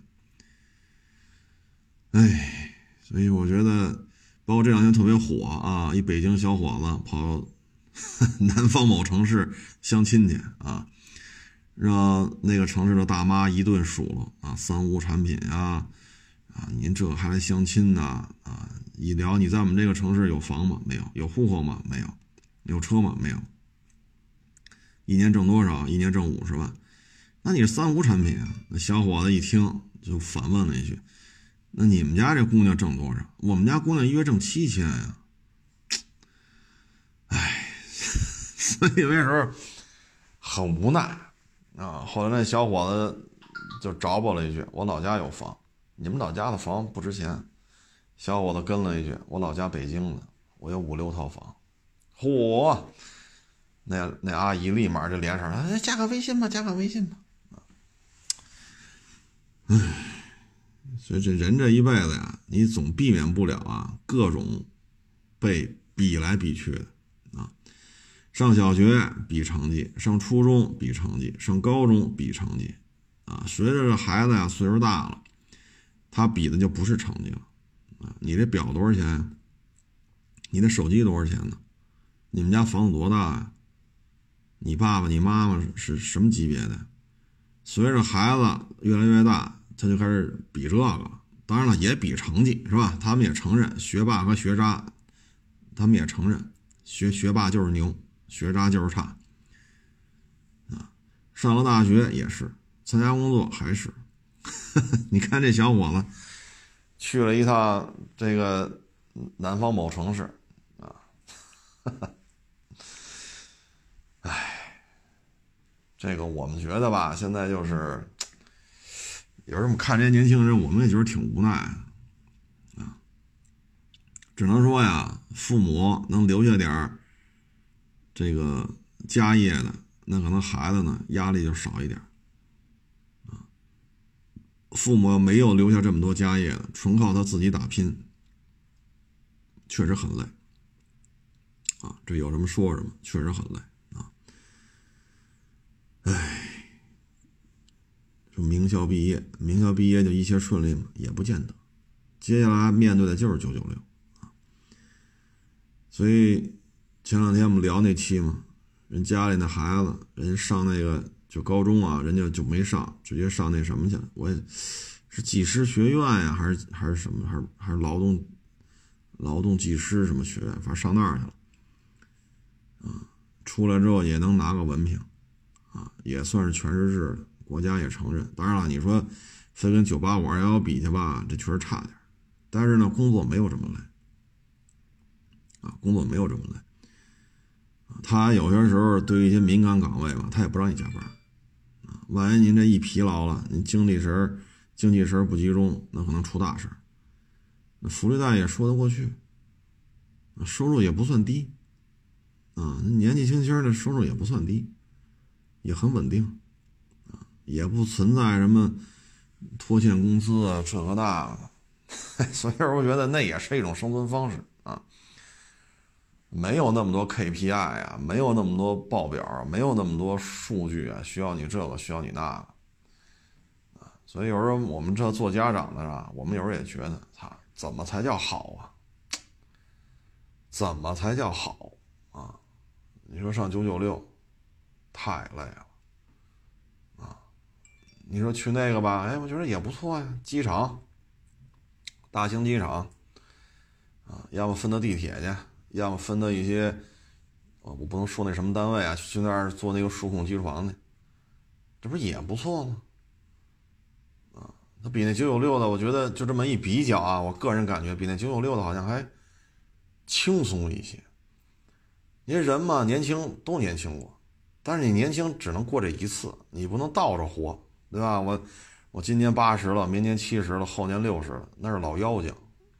哎，所以我觉得，包括这两天特别火啊，一北京小伙子跑 [LAUGHS] 南方某城市相亲去啊。让那个城市的大妈一顿数落啊，三无产品啊，啊，您这还来相亲呢？啊，一聊你在我们这个城市有房吗？没有，有户口吗？没有，有车吗？没有。一年挣多少？一年挣五十万。那你是三无产品啊？那小伙子一听就反问了一句：“那你们家这姑娘挣多少？我们家姑娘一月挣七千呀。”哎，[LAUGHS] 所以那时候很无奈啊。后来那小伙子就找补了一句：“我老家有房，你们老家的房不值钱。”小伙子跟了一句：“我老家北京的，我有五六套房。”嚯！那那阿姨立马就连上了，加个微信吧，加个微信吧。唉，所以这人这一辈子呀，你总避免不了啊，各种被比来比去的啊。上小学比成绩，上初中比成绩，上高中比成绩啊。随着这孩子呀岁数大了，他比的就不是成绩了啊。你这表多少钱？你的手机多少钱呢？你们家房子多大呀？你爸爸、你妈妈是什么级别的？随着孩子越来越大，他就开始比这个。当然了，也比成绩，是吧？他们也承认学霸和学渣，他们也承认学学霸就是牛，学渣就是差。啊，上了大学也是，参加工作还是。[LAUGHS] 你看这小伙子去了一趟这个南方某城市，啊，[LAUGHS] 哈哈。这个我们觉得吧，现在就是有时候我们看这些年轻人，我们也觉得挺无奈啊。只能说呀，父母能留下点这个家业的，那可能孩子呢压力就少一点啊。父母没有留下这么多家业的，纯靠他自己打拼，确实很累啊。这有什么说什么，确实很累啊。唉，就名校毕业，名校毕业就一切顺利吗？也不见得。接下来面对的就是九九六啊。所以前两天我们聊那期嘛，人家里那孩子，人上那个就高中啊，人家就没上，直接上那什么去了。我也是技师学院呀，还是还是什么，还是还是劳动劳动技师什么学院，反正上那儿去了。啊，出来之后也能拿个文凭。啊，也算是全日制的，国家也承认。当然了，你说非跟九八五二幺幺比去吧，这确实差点。但是呢，工作没有这么累啊，工作没有这么累。他有些时候对于一些敏感岗位吧，他也不让你加班啊。万一您这一疲劳了，您精力神、精气神不集中，那可能出大事那福利待也说得过去，收入也不算低啊，年纪轻轻的收入也不算低。也很稳定，也不存在什么拖欠工资啊，这个那个，[LAUGHS] 所以我觉得那也是一种生存方式啊。没有那么多 KPI 啊，没有那么多报表，没有那么多数据啊，需要你这个，需要你那个，啊，所以有时候我们这做家长的啊，我们有时候也觉得，操，怎么才叫好啊？怎么才叫好啊？你说上九九六。太累了，你说去那个吧，哎，我觉得也不错呀。机场，大型机场，啊，要么分到地铁去，要么分到一些，我我不能说那什么单位啊，去那儿做那个数控机床去，这不也不错吗？啊，它比那九九六的，我觉得就这么一比较啊，我个人感觉比那九九六的好像还轻松一些。因为人嘛，年轻都年轻过。但是你年轻只能过这一次，你不能倒着活，对吧？我我今年八十了，明年七十了，后年六十了，那是老妖精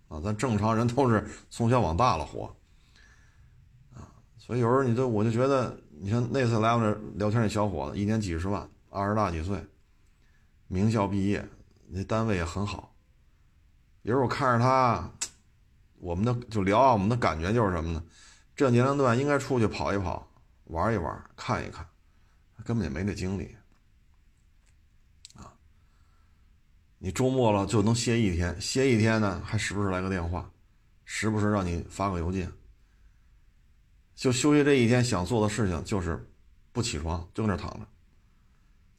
啊！咱正常人都是从小往大了活啊，所以有时候你这我就觉得，你像那次来我这聊天那小伙子，一年几十万，二十大几岁，名校毕业，那单位也很好。有时候我看着他，我们的就聊啊，我们的感觉就是什么呢？这年龄段应该出去跑一跑。玩一玩，看一看，根本也没那精力啊！你周末了就能歇一天，歇一天呢，还时不时来个电话，时不时让你发个邮件。就休息这一天，想做的事情就是不起床，就搁那躺着，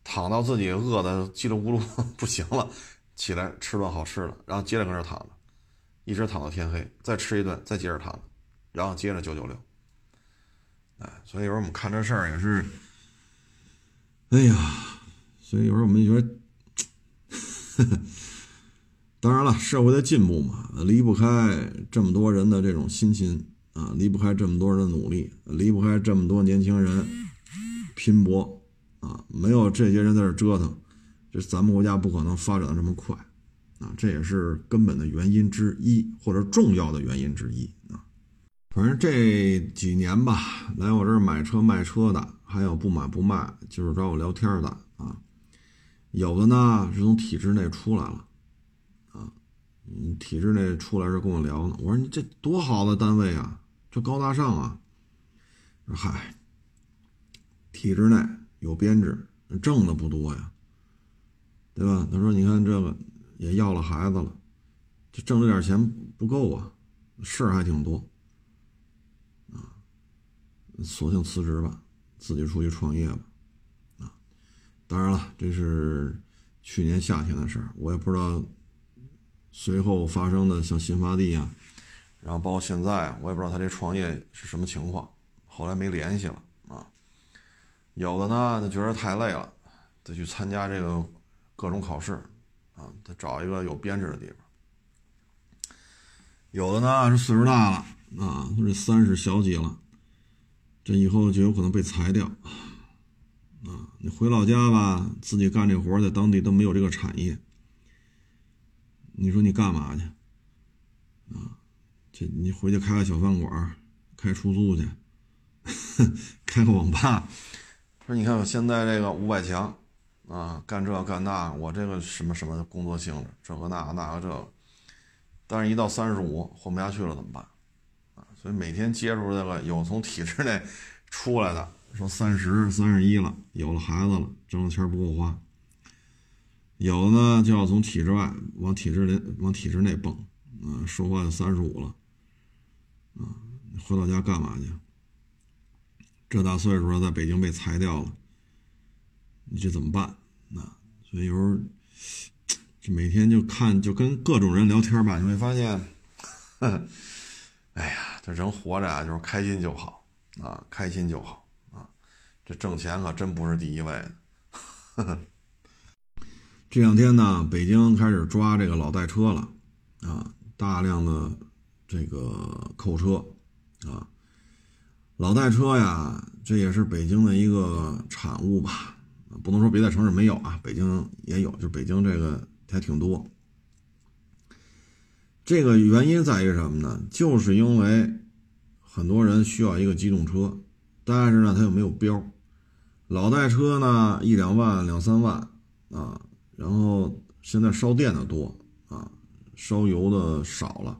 躺到自己饿的叽里咕噜 [LAUGHS] 不行了，起来吃顿好吃的，然后接着搁那躺着，一直躺到天黑，再吃一顿，再接着躺着，然后接着九九六。哎，所以有时候我们看这事儿也是，哎呀，所以有时候我们觉得，[LAUGHS] 当然了，社会的进步嘛，离不开这么多人的这种辛勤啊，离不开这么多人的努力，离不开这么多年轻人拼搏啊。没有这些人在这折腾，这咱们国家不可能发展的这么快啊。这也是根本的原因之一，或者重要的原因之一啊。反正这几年吧，来我这儿买车卖车的，还有不买不卖，就是找我聊天的。有的呢是从体制内出来了，啊，嗯，体制内出来时跟我聊呢。我说你这多好的单位啊，这高大上啊。说嗨，体制内有编制，挣的不多呀，对吧？他说你看这个也要了孩子了，这挣这点钱不够啊，事儿还挺多。啊索性辞职吧，自己出去创业吧，当然了，这是去年夏天的事儿，我也不知道随后发生的像新发地啊，然后包括现在，我也不知道他这创业是什么情况，后来没联系了啊。有的呢，他觉得太累了，得去参加这个各种考试啊，他找一个有编制的地方。有的呢是岁数大了啊，他这三十小几了。这以后就有可能被裁掉，啊，你回老家吧，自己干这活在当地都没有这个产业，你说你干嘛去？啊，这你回去开个小饭馆，开出租去，[LAUGHS] 开个网吧。说你看我现在这个五百强，啊，干这干那，我这个什么什么工作性质，这个那个那个这个，但是一到三十五混不下去了怎么办？啊所以每天接触这个有从体制内出来的，说三十三十一了，有了孩子了，挣的钱不够花；有的呢就要从体制外往体制内往体制内蹦，啊，说话就三十五了，啊，回到家干嘛去？这大岁数了，在北京被裁掉了，你这怎么办？啊，所以有时候就每天就看就跟各种人聊天吧，你会发现，[LAUGHS] 哎呀。这人活着啊，就是开心就好啊，开心就好。这挣钱可真不是第一位的。[LAUGHS] 这两天呢，北京开始抓这个老代车了啊，大量的这个扣车啊。老代车呀，这也是北京的一个产物吧？不能说别的城市没有啊，北京也有，就北京这个还挺多。这个原因在于什么呢？就是因为很多人需要一个机动车，但是呢，他又没有标。老代车呢，一两万、两三万啊，然后现在烧电的多啊，烧油的少了。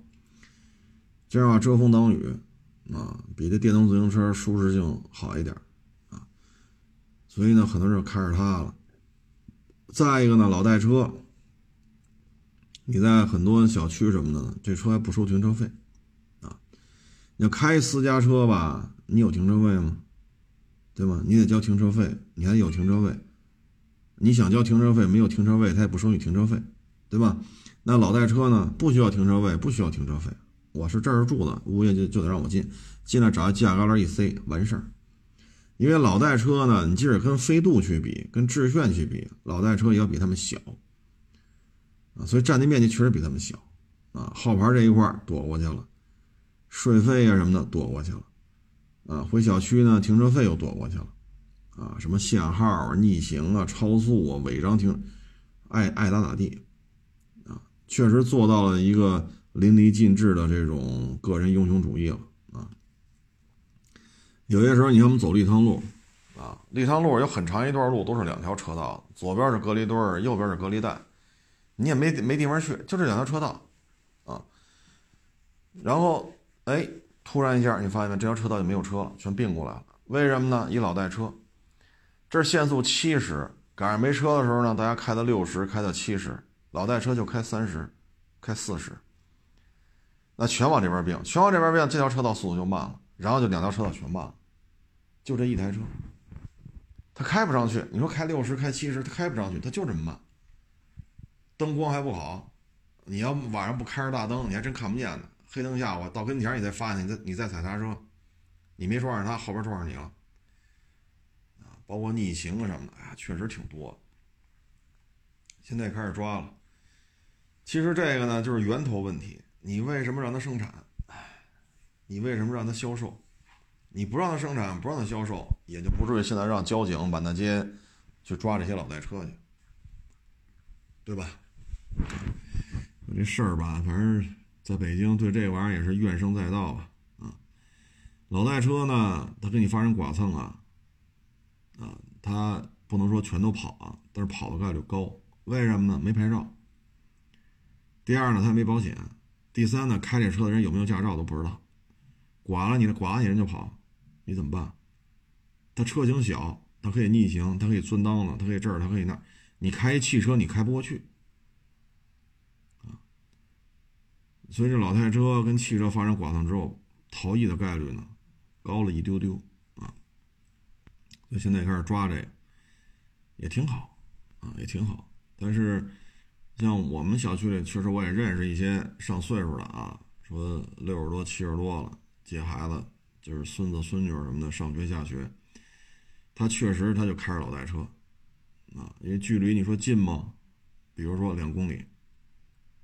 这样啊，遮风挡雨啊，比这电动自行车舒适性好一点啊。所以呢，很多人开着它了。再一个呢，老代车。你在很多小区什么的，这车还不收停车费，啊，你要开私家车吧，你有停车位吗？对吗？你得交停车费，你还有停车位，你想交停车费，没有停车位，他也不收你停车费，对吧？那老代车呢，不需要停车位，不需要停车费，我是这儿住的，物业就就得让我进，进来找一犄角旮旯一塞完事儿。因为老代车呢，你即使跟飞度去比，跟致炫去比，老代车也要比他们小。啊，所以占地面积确实比他们小，啊，号牌这一块躲过去了，税费啊什么的躲过去了，啊，回小区呢停车费又躲过去了，啊，什么限号啊、逆行啊、超速啊、违章停，爱爱咋咋地，啊，确实做到了一个淋漓尽致的这种个人英雄主义了，啊，有些时候你看我们走立汤路，啊，立汤路有很长一段路都是两条车道，左边是隔离墩儿，右边是隔离带。你也没没地方去，就这两条车道，啊，然后哎，突然一下你发现这条车道就没有车了，全并过来了。为什么呢？一老代车，这限速七十，赶上没车的时候呢，大家开到六十，开到七十，老代车就开三十，开四十，那全往这边并，全往这边并，这条车道速度就慢了，然后就两条车道全慢了，就这一台车，它开不上去。你说开六十，开七十，它开不上去，它就这么慢。灯光还不好，你要晚上不开着大灯，你还真看不见呢。黑灯下我到跟前，你再发现你再你再踩刹车，你没撞上他，后边撞上你了。啊，包括逆行什么的，哎，确实挺多。现在开始抓了，其实这个呢，就是源头问题。你为什么让它生产？你为什么让它销售？你不让它生产，不让它销售，也就不至于现在让交警满大街去抓这些老代车去，对吧？这事儿吧，反正在北京对这玩意儿也是怨声载道啊啊！老代车呢，他跟你发生剐蹭啊啊，他不能说全都跑啊，但是跑的概率高。为什么呢？没牌照。第二呢，他没保险。第三呢，开这车的人有没有驾照都不知道。剐了你的，剐了你人就跑，你怎么办？他车型小，他可以逆行，他可以钻裆子，他可以这儿，他可以那儿。你开汽车，你开不过去啊。所以这老太车跟汽车发生剐蹭之后，逃逸的概率呢，高了一丢丢啊。所以现在开始抓这个，也挺好啊，也挺好。但是。像我们小区里，确实我也认识一些上岁数的啊，说六十多、七十多了，接孩子就是孙子孙女什么的上学下学，他确实他就开着老代车，啊，因为距离你说近吗？比如说两公里，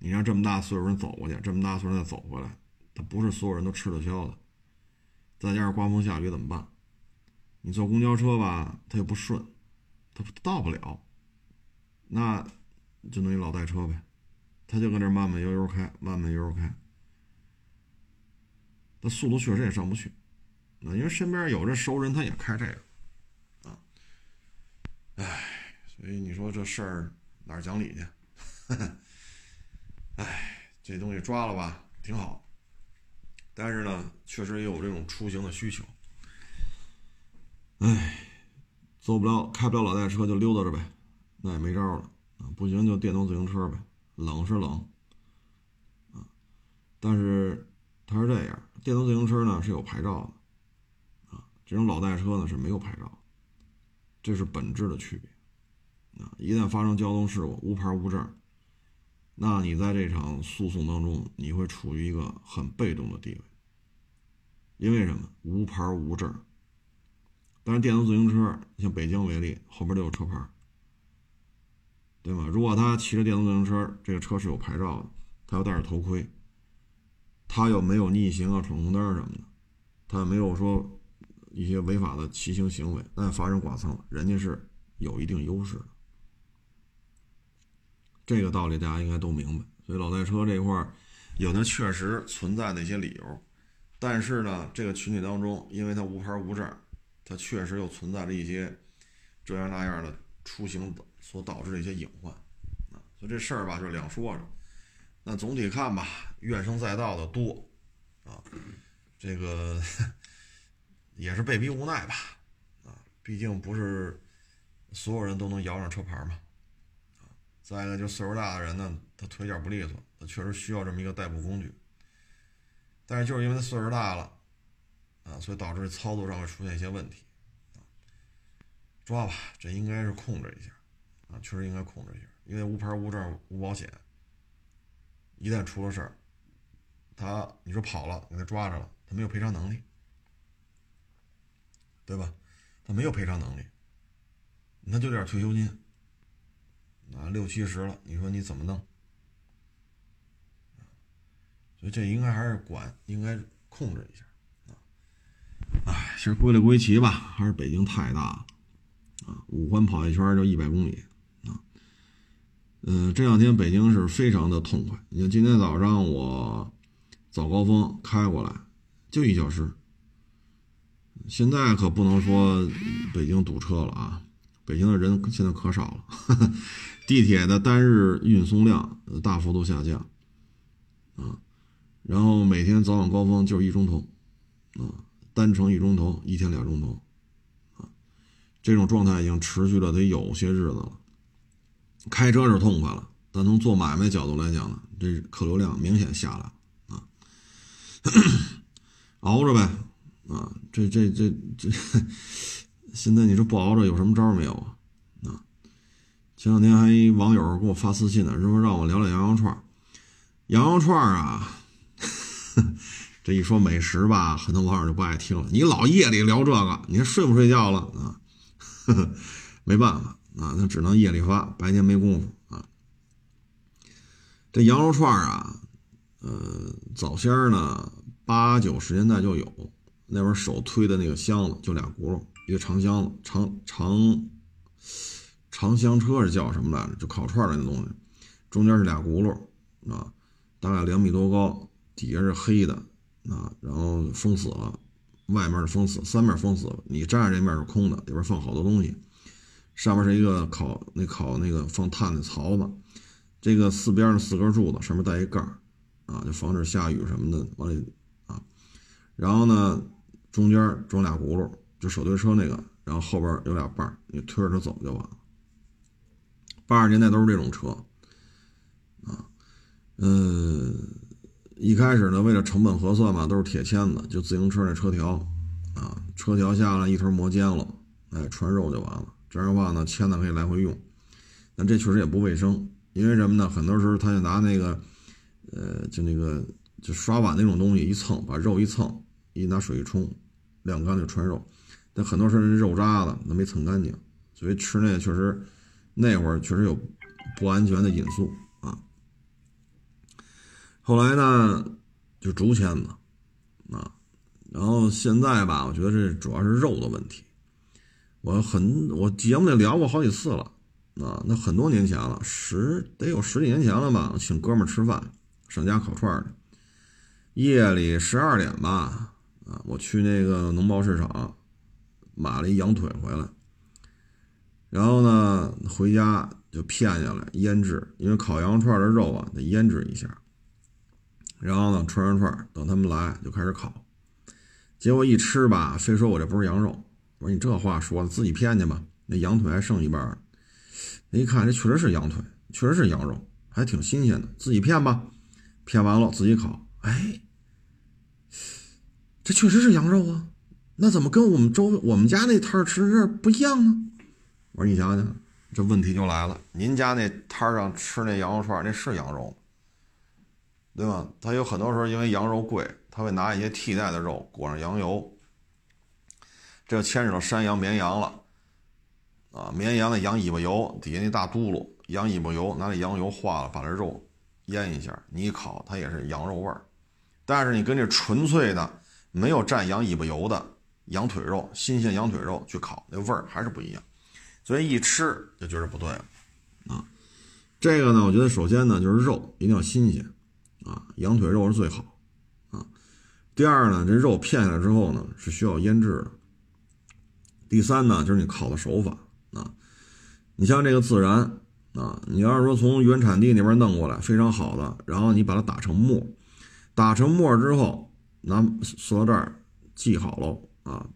你让这么大岁数人走过去，这么大岁数再走回来，他不是所有人都吃得消的。再加上刮风下雨怎么办？你坐公交车吧，他又不顺，他到不了，那。就弄一老代车呗，他就搁那慢慢悠悠开，慢慢悠悠开，他速度确实也上不去，啊，因为身边有这熟人，他也开这个，啊，唉，所以你说这事儿哪讲理去？[LAUGHS] 唉，这东西抓了吧，挺好，但是呢，确实也有这种出行的需求，唉，坐不了，开不了老代车就溜达着呗，那也没招了。不行就电动自行车呗，冷是冷，啊，但是它是这样，电动自行车呢是有牌照的，啊，这种老代车呢是没有牌照，这是本质的区别，啊，一旦发生交通事故无牌无证，那你在这场诉讼当中你会处于一个很被动的地位，因为什么？无牌无证，但是电动自行车，像北京为例，后边都有车牌。对吧？如果他骑着电动自行车，这个车是有牌照的，他要戴着头盔，他又没有逆行啊、闯红灯什么的，他也没有说一些违法的骑行行为，那发生剐蹭了，人家是有一定优势的。这个道理大家应该都明白。所以老代车这块儿，有的确实存在的一些理由，但是呢，这个群体当中，因为他无牌无证，他确实又存在着一些这样那样的出行。所导致的一些隐患，啊，所以这事儿吧，就两说着。那总体看吧，怨声载道的多，啊，这个 [LAUGHS] 也是被逼无奈吧，啊，毕竟不是所有人都能摇上车牌嘛，再一个就岁数大的人呢，他腿脚不利索，他确实需要这么一个代步工具。但是就是因为他岁数大了，啊，所以导致操作上会出现一些问题，啊，抓吧，这应该是控制一下。啊，确实应该控制一下，因为无牌无证无保险，一旦出了事儿，他你说跑了，给他抓着了，他没有赔偿能力，对吧？他没有赔偿能力，那就点退休金，啊，六七十了，你说你怎么弄？所以这应该还是管，应该控制一下，啊，哎，其实归了归齐吧，还是北京太大了，啊，五环跑一圈就一百公里。啊嗯，这两天北京是非常的痛快。你看今天早上我早高峰开过来就一小时，现在可不能说北京堵车了啊！北京的人现在可少了，地铁的单日运送量大幅度下降啊。然后每天早晚高峰就是一钟头啊，单程一钟头，一天两钟头啊，这种状态已经持续了得有些日子了。开车是痛快了，但从做买卖角度来讲呢，这客流量明显下来啊，[COUGHS] 熬着呗啊，这这这这，[LAUGHS] 现在你说不熬着有什么招没有？啊，前两天还一网友给我发私信呢，说让我聊聊羊肉串羊肉串啊，[LAUGHS] 这一说美食吧，很多网友就不爱听了。你老夜里聊这个，你还睡不睡觉了啊？[LAUGHS] 没办法。啊，那只能夜里发，白天没工夫啊。这羊肉串啊，呃，早先呢八九十年代就有，那边手推的那个箱子就俩轱辘，一个长箱子，长长长香车是叫什么来着？就烤串的那东西，中间是俩轱辘啊，大概两米多高，底下是黑的啊，然后封死了，外面是封死，三面封死了，你站着这面是空的，里边放好多东西。上面是一个烤那烤那个放炭的槽子，这个四边上四根柱子，上面带一盖儿，啊，就防止下雨什么的往里啊。然后呢，中间装俩轱辘，就手推车那个，然后后边有俩把儿，你推着它走就完了。八十年代都是这种车，啊，嗯，一开始呢，为了成本核算嘛，都是铁签子，就自行车那车条，啊，车条下来一头磨尖了，哎，穿肉就完了。这样的话呢，签子可以来回用，但这确实也不卫生，因为什么呢？很多时候他就拿那个，呃，就那个就刷碗那种东西一蹭，把肉一蹭，一拿水一冲，晾干就穿肉。但很多时候人肉渣子那没蹭干净，所以吃那确实那会儿确实有不安全的因素啊。后来呢，就竹签子啊，然后现在吧，我觉得这主要是肉的问题。我很，我节目里聊过好几次了，啊，那很多年前了，十得有十几年前了吧？请哥们吃饭，上家烤串的，夜里十二点吧，啊，我去那个农贸市场买了一羊腿回来，然后呢，回家就片下来腌制，因为烤羊串的肉啊得腌制一下，然后呢，串上串，等他们来就开始烤，结果一吃吧，非说我这不是羊肉。我说你这话说的，自己骗去吧。那羊腿还剩一半，一看这确实是羊腿，确实是羊肉，还挺新鲜的。自己骗吧，骗完了自己烤。哎，这确实是羊肉啊，那怎么跟我们周我们家那摊儿吃这不一样呢？你想想，这问题就来了。您家那摊上吃那羊肉串，那是羊肉吗？对吧？他有很多时候因为羊肉贵，他会拿一些替代的肉裹上羊油。这牵扯到山羊、绵羊了，啊，绵羊的羊尾巴油底下那大嘟噜，羊尾巴油拿那羊油化了，把这肉腌一下，你一烤它也是羊肉味儿。但是你跟这纯粹的没有蘸羊尾巴油的羊腿肉、新鲜羊腿肉去烤，那味儿还是不一样。所以一吃就觉得不对了，啊，这个呢，我觉得首先呢就是肉一定要新鲜，啊，羊腿肉是最好，啊，第二呢，这肉片下来之后呢是需要腌制的。第三呢，就是你烤的手法啊，你像这个孜然啊，你要是说从原产地那边弄过来非常好的，然后你把它打成沫，打成沫之后拿塑料袋系好喽啊，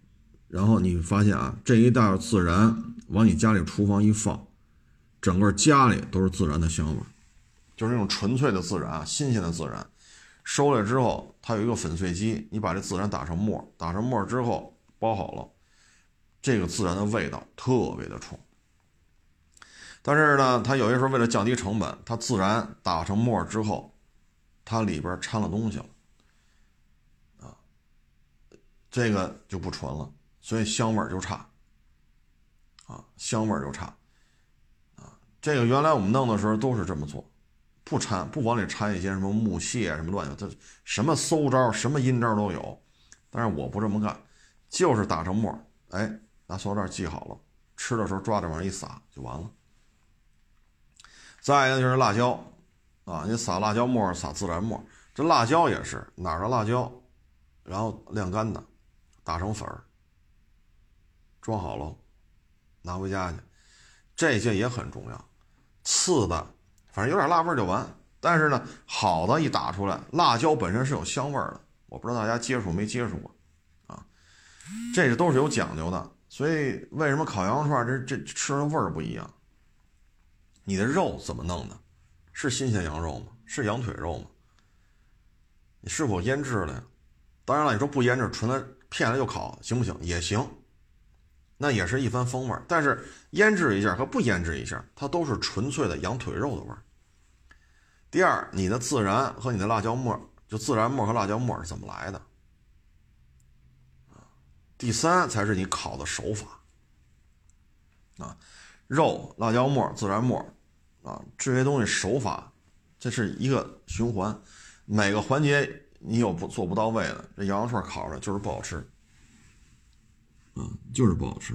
然后你发现啊，这一袋孜然往你家里厨房一放，整个家里都是孜然的香味，就是那种纯粹的孜然，新鲜的孜然，收来之后它有一个粉碎机，你把这孜然打成沫，打成沫之后包好了。这个孜然的味道特别的冲，但是呢，它有些时候为了降低成本，它自然打成沫之后，它里边掺了东西了，啊，这个就不纯了，所以香味就差，啊，香味就差，啊，这个原来我们弄的时候都是这么做，不掺不往里掺一些什么木屑什么乱七八糟，什么馊招什么阴招都有，但是我不这么干，就是打成沫，哎。拿塑料袋系好了，吃的时候抓着往上一撒就完了。再一个就是辣椒，啊，你撒辣椒末，撒孜然末，这辣椒也是哪儿的辣椒，然后晾干的，打成粉儿，装好了，拿回家去，这些也很重要。次的，反正有点辣味就完。但是呢，好的一打出来，辣椒本身是有香味的，我不知道大家接触没接触过，啊，这个都是有讲究的。所以，为什么烤羊肉串这这吃的味儿不一样？你的肉怎么弄的？是新鲜羊肉吗？是羊腿肉吗？你是否腌制了呀？当然了，你说不腌制，纯的片了就烤，行不行？也行，那也是一番风味儿。但是腌制一下和不腌制一下，它都是纯粹的羊腿肉的味儿。第二，你的孜然和你的辣椒末，就孜然末和辣椒末是怎么来的？第三才是你烤的手法，啊，肉、辣椒末、孜然末，啊，这些东西手法，这是一个循环，每个环节你有不做不到位的，这羊肉串烤着就是不好吃，啊，就是不好吃。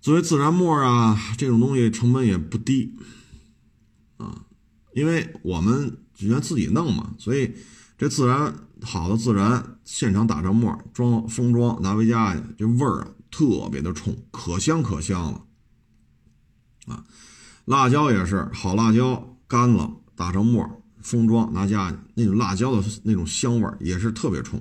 作为自然沫啊，这种东西成本也不低，啊，因为我们只能自己弄嘛，所以这自然好的自然现场打成沫，装封装拿回家去，这味儿啊特别的冲，可香可香了，啊，辣椒也是好辣椒干了打成沫，封装拿家去，那种辣椒的那种香味儿也是特别冲。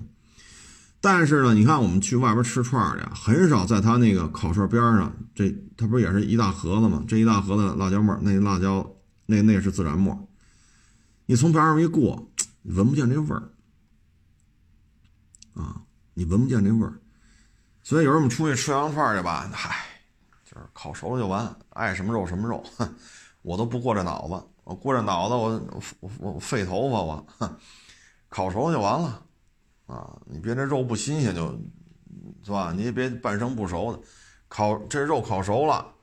但是呢，你看我们去外边吃串儿去，很少在他那个烤串边上，这他不是也是一大盒子吗？这一大盒子辣椒末，那辣椒那那是自然末，你从边上一过，闻不见这味儿啊，你闻不见这味儿。所以有时候我们出去吃羊串去吧，嗨，就是烤熟了就完，爱什么肉什么肉，哼，[LAUGHS] 我都不过这脑子，我过这脑子我我我费头发我，哼，烤熟了就完了。啊，你别这肉不新鲜就，是吧？你也别半生不熟的，烤这肉烤熟了，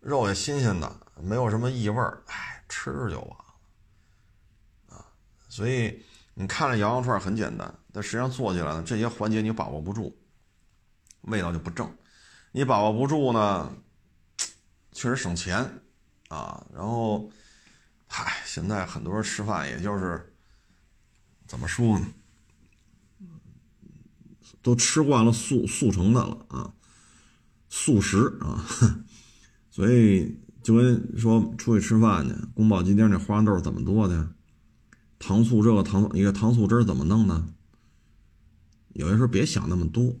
肉也新鲜的，没有什么异味儿，哎，吃就完了。啊，所以你看着羊肉串很简单，但实际上做起来呢，这些环节你把握不住，味道就不正。你把握不住呢，确实省钱啊。然后，嗨，现在很多人吃饭也就是怎么说呢？都吃惯了速速成的了啊，速食啊，所以就跟说出去吃饭去，宫保鸡丁那花生豆怎么做的？糖醋这个糖，一个糖醋汁怎么弄的？有的时候别想那么多，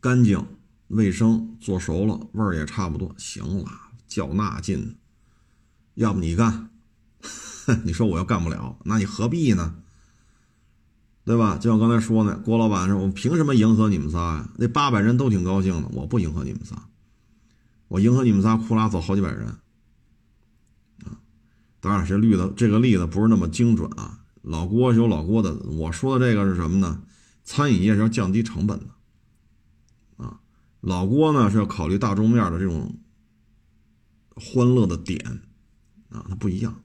干净卫生，做熟了味儿也差不多，行了，较那劲，要不你干？[LAUGHS] 你说我又干不了，那你何必呢？对吧？就像刚才说的，郭老板说：“我凭什么迎合你们仨呀？那八百人都挺高兴的，我不迎合你们仨，我迎合你们仨，库拉走好几百人。”啊，当然，这例子这个例子不是那么精准啊。老郭有老郭的，我说的这个是什么呢？餐饮业是要降低成本的，啊，老郭呢是要考虑大众面的这种欢乐的点，啊，它不一样。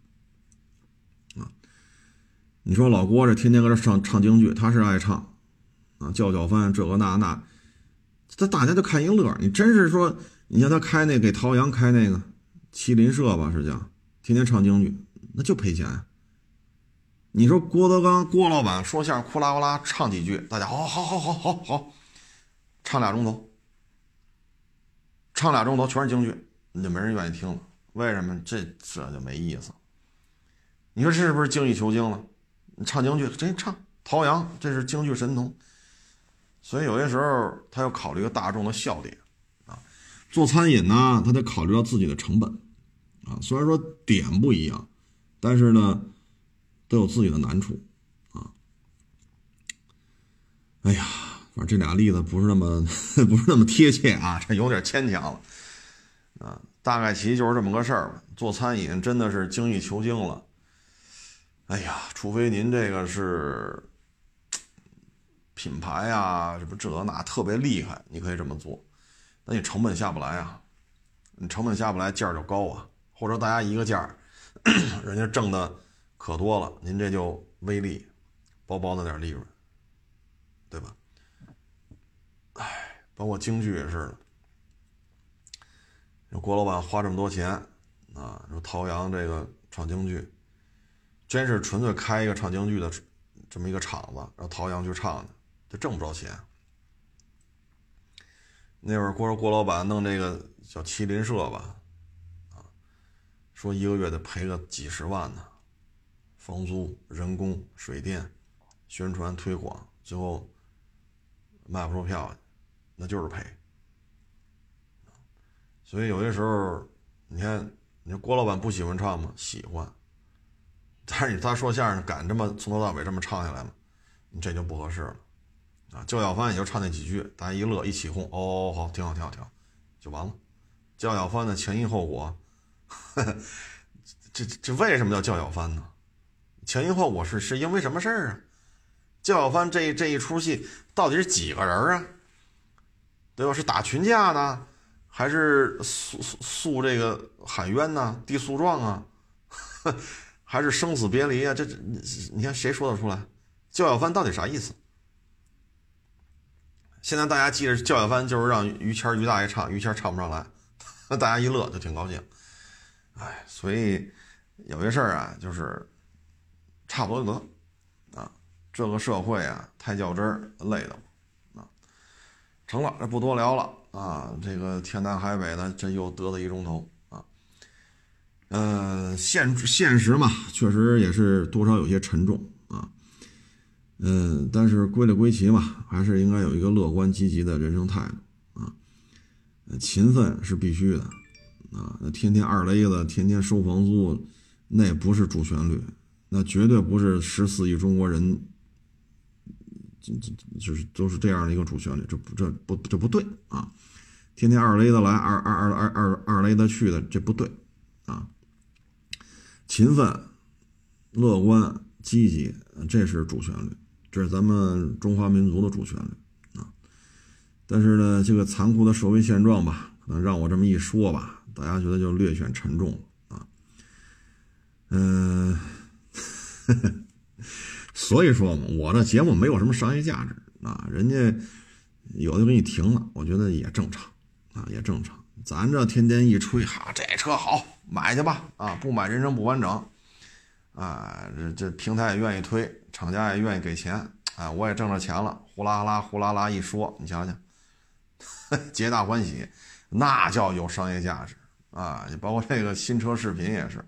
你说老郭这天天搁这唱唱京剧，他是爱唱，啊，叫叫翻这个那那，这大家就看一乐。你真是说，你像他开那给陶阳开那个麒麟社吧，是叫天天唱京剧，那就赔钱。你说郭德纲郭老板说相声，呼啦呼啦唱几句，大家好好好好好好，唱俩钟头，唱俩钟头全是京剧，那就没人愿意听了。为什么？这这就没意思。你说是不是精益求精了？唱京剧，真唱陶阳，这是京剧神童，所以有些时候他要考虑个大众的笑点啊。做餐饮呢，他得考虑到自己的成本啊。虽然说点不一样，但是呢，都有自己的难处啊。哎呀，反正这俩例子不是那么 [LAUGHS] 不是那么贴切啊，这有点牵强了啊。大概其就是这么个事儿。做餐饮真的是精益求精了。哎呀，除非您这个是品牌啊，什么这那特别厉害，你可以这么做，那你成本下不来啊，你成本下不来，价就高啊，或者大家一个价，[COUGHS] 人家挣的可多了，您这就微利，薄薄的点利润，对吧？哎，包括京剧也是的，郭老板花这么多钱啊，说陶阳这个唱京剧。真是纯粹开一个唱京剧的这么一个场子，让陶阳去唱的，他挣不着钱。那会儿郭郭老板弄这个叫麒麟社吧，啊，说一个月得赔个几十万呢，房租、人工、水电、宣传推广，最后卖不出票，那就是赔。所以有些时候，你看，你说郭老板不喜欢唱吗？喜欢。但是你他说相声敢这么从头到尾这么唱下来吗？这就不合适了，啊，叫小帆也就唱那几句，大家一乐一起哄，哦，好，挺好，挺好，挺好，就完了。叫小帆的前因后果，[LAUGHS] 这这为什么叫叫小帆呢？前因后果是是因为什么事儿啊？叫小帆这这一出戏到底是几个人啊？对吧？是打群架呢，还是诉诉诉这个喊冤呢？递诉状啊？呵 [LAUGHS] 还是生死别离啊？这这，你看谁说得出来？教小帆到底啥意思？现在大家记着，教小帆就是让于谦于大爷唱，于谦唱不上来，那大家一乐就挺高兴。哎，所以有些事儿啊，就是差不多就得啊。这个社会啊，太较真儿，累的啊。成了，这不多聊了啊。这个天南海北的，这又得了一钟头。呃，现现实嘛，确实也是多少有些沉重啊。嗯，但是归了归齐嘛，还是应该有一个乐观积极的人生态度啊。勤奋是必须的啊，那天天二雷子，天天收房租，那不是主旋律，那绝对不是十四亿中国人，这这就是都是这样的一个主旋律，这不这不这不对啊！天天二雷子来，二二二二二二雷子去的，这不对！勤奋、乐观、积极，这是主旋律。这是咱们中华民族的主旋律啊，但是呢，这个残酷的社会现状吧，可能让我这么一说吧，大家觉得就略显沉重了啊。嗯，[LAUGHS] 所以说嘛，我这节目没有什么商业价值啊，人家有的给你停了，我觉得也正常啊，也正常。咱这天天一吹，哈，这车好，买去吧啊，不买人生不完整。啊，这这平台也愿意推，厂家也愿意给钱，啊，我也挣着钱了，呼啦啦呼啦啦一说，你想想，[LAUGHS] 皆大欢喜，那叫有商业价值啊！你包括这个新车视频也是，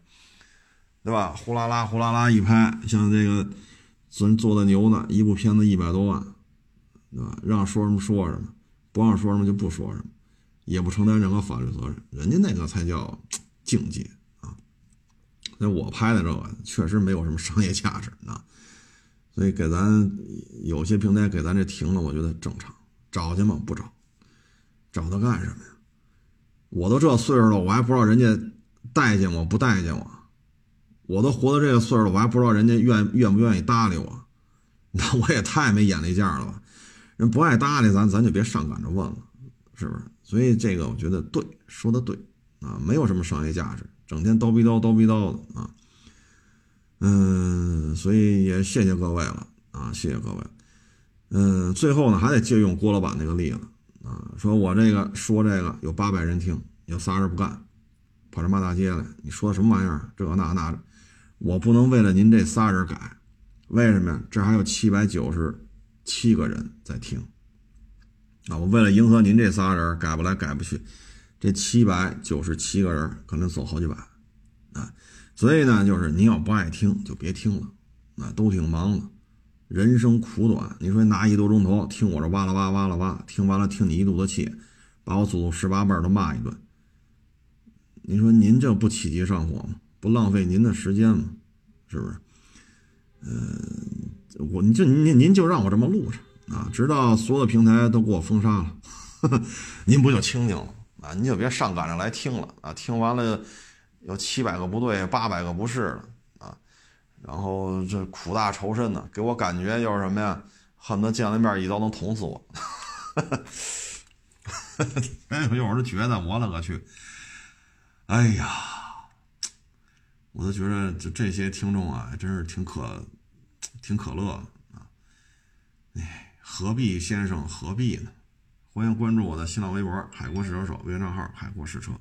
对吧？呼啦啦呼啦啦一拍，像这个人做的牛呢，一部片子一百多万，对吧？让说什么说什么，不让说什么就不说什么，也不承担任何法律责任，人家那个才叫境界啊。那我拍的这个确实没有什么商业价值啊，所以给咱有些平台给咱这停了，我觉得正常。找去嘛？不找，找他干什么呀？我都这岁数了，我还不知道人家待见我不待见我？我都活到这个岁数了，我还不知道人家愿愿不愿意搭理我？[LAUGHS] 那我也太没眼力见了吧？人不爱搭理咱，咱就别上赶着问了，是不是？所以这个我觉得对，说的对啊，没有什么商业价值。整天叨逼叨叨逼叨的啊，嗯，所以也谢谢各位了啊，谢谢各位。嗯，最后呢还得借用郭老板那个例子啊，说我这个说这个有八百人听，有仨人不干，跑这骂大街来，你说什么玩意儿？这那那的，我不能为了您这仨人改，为什么呀？这还有七百九十七个人在听啊，我为了迎合您这仨人，改不来改不去。这七百九十七个人可能走好几百，啊，所以呢，就是你要不爱听就别听了，啊，都挺忙的，人生苦短，你说拿一个多钟头听我这哇啦哇哇啦哇，听完了听你一肚子气，把我祖宗十八辈都骂一顿，你说您这不起急上火吗？不浪费您的时间吗？是不是？嗯，我你就您您就让我这么录着啊，直到所有的平台都给我封杀了，[LAUGHS] 您不就清静了？啊，你就别上赶着来听了啊！听完了有七百个不对，八百个不是了啊，然后这苦大仇深的，给我感觉就是什么呀？恨不得见了面一刀能捅死我！哎，[LAUGHS] 有时觉得我勒个去！哎呀，我都觉得这这些听众啊，真是挺可挺可乐啊！哎，何必先生何必呢？欢迎关注我的新浪微博“海阔试车手”微信账号“海阔试车”。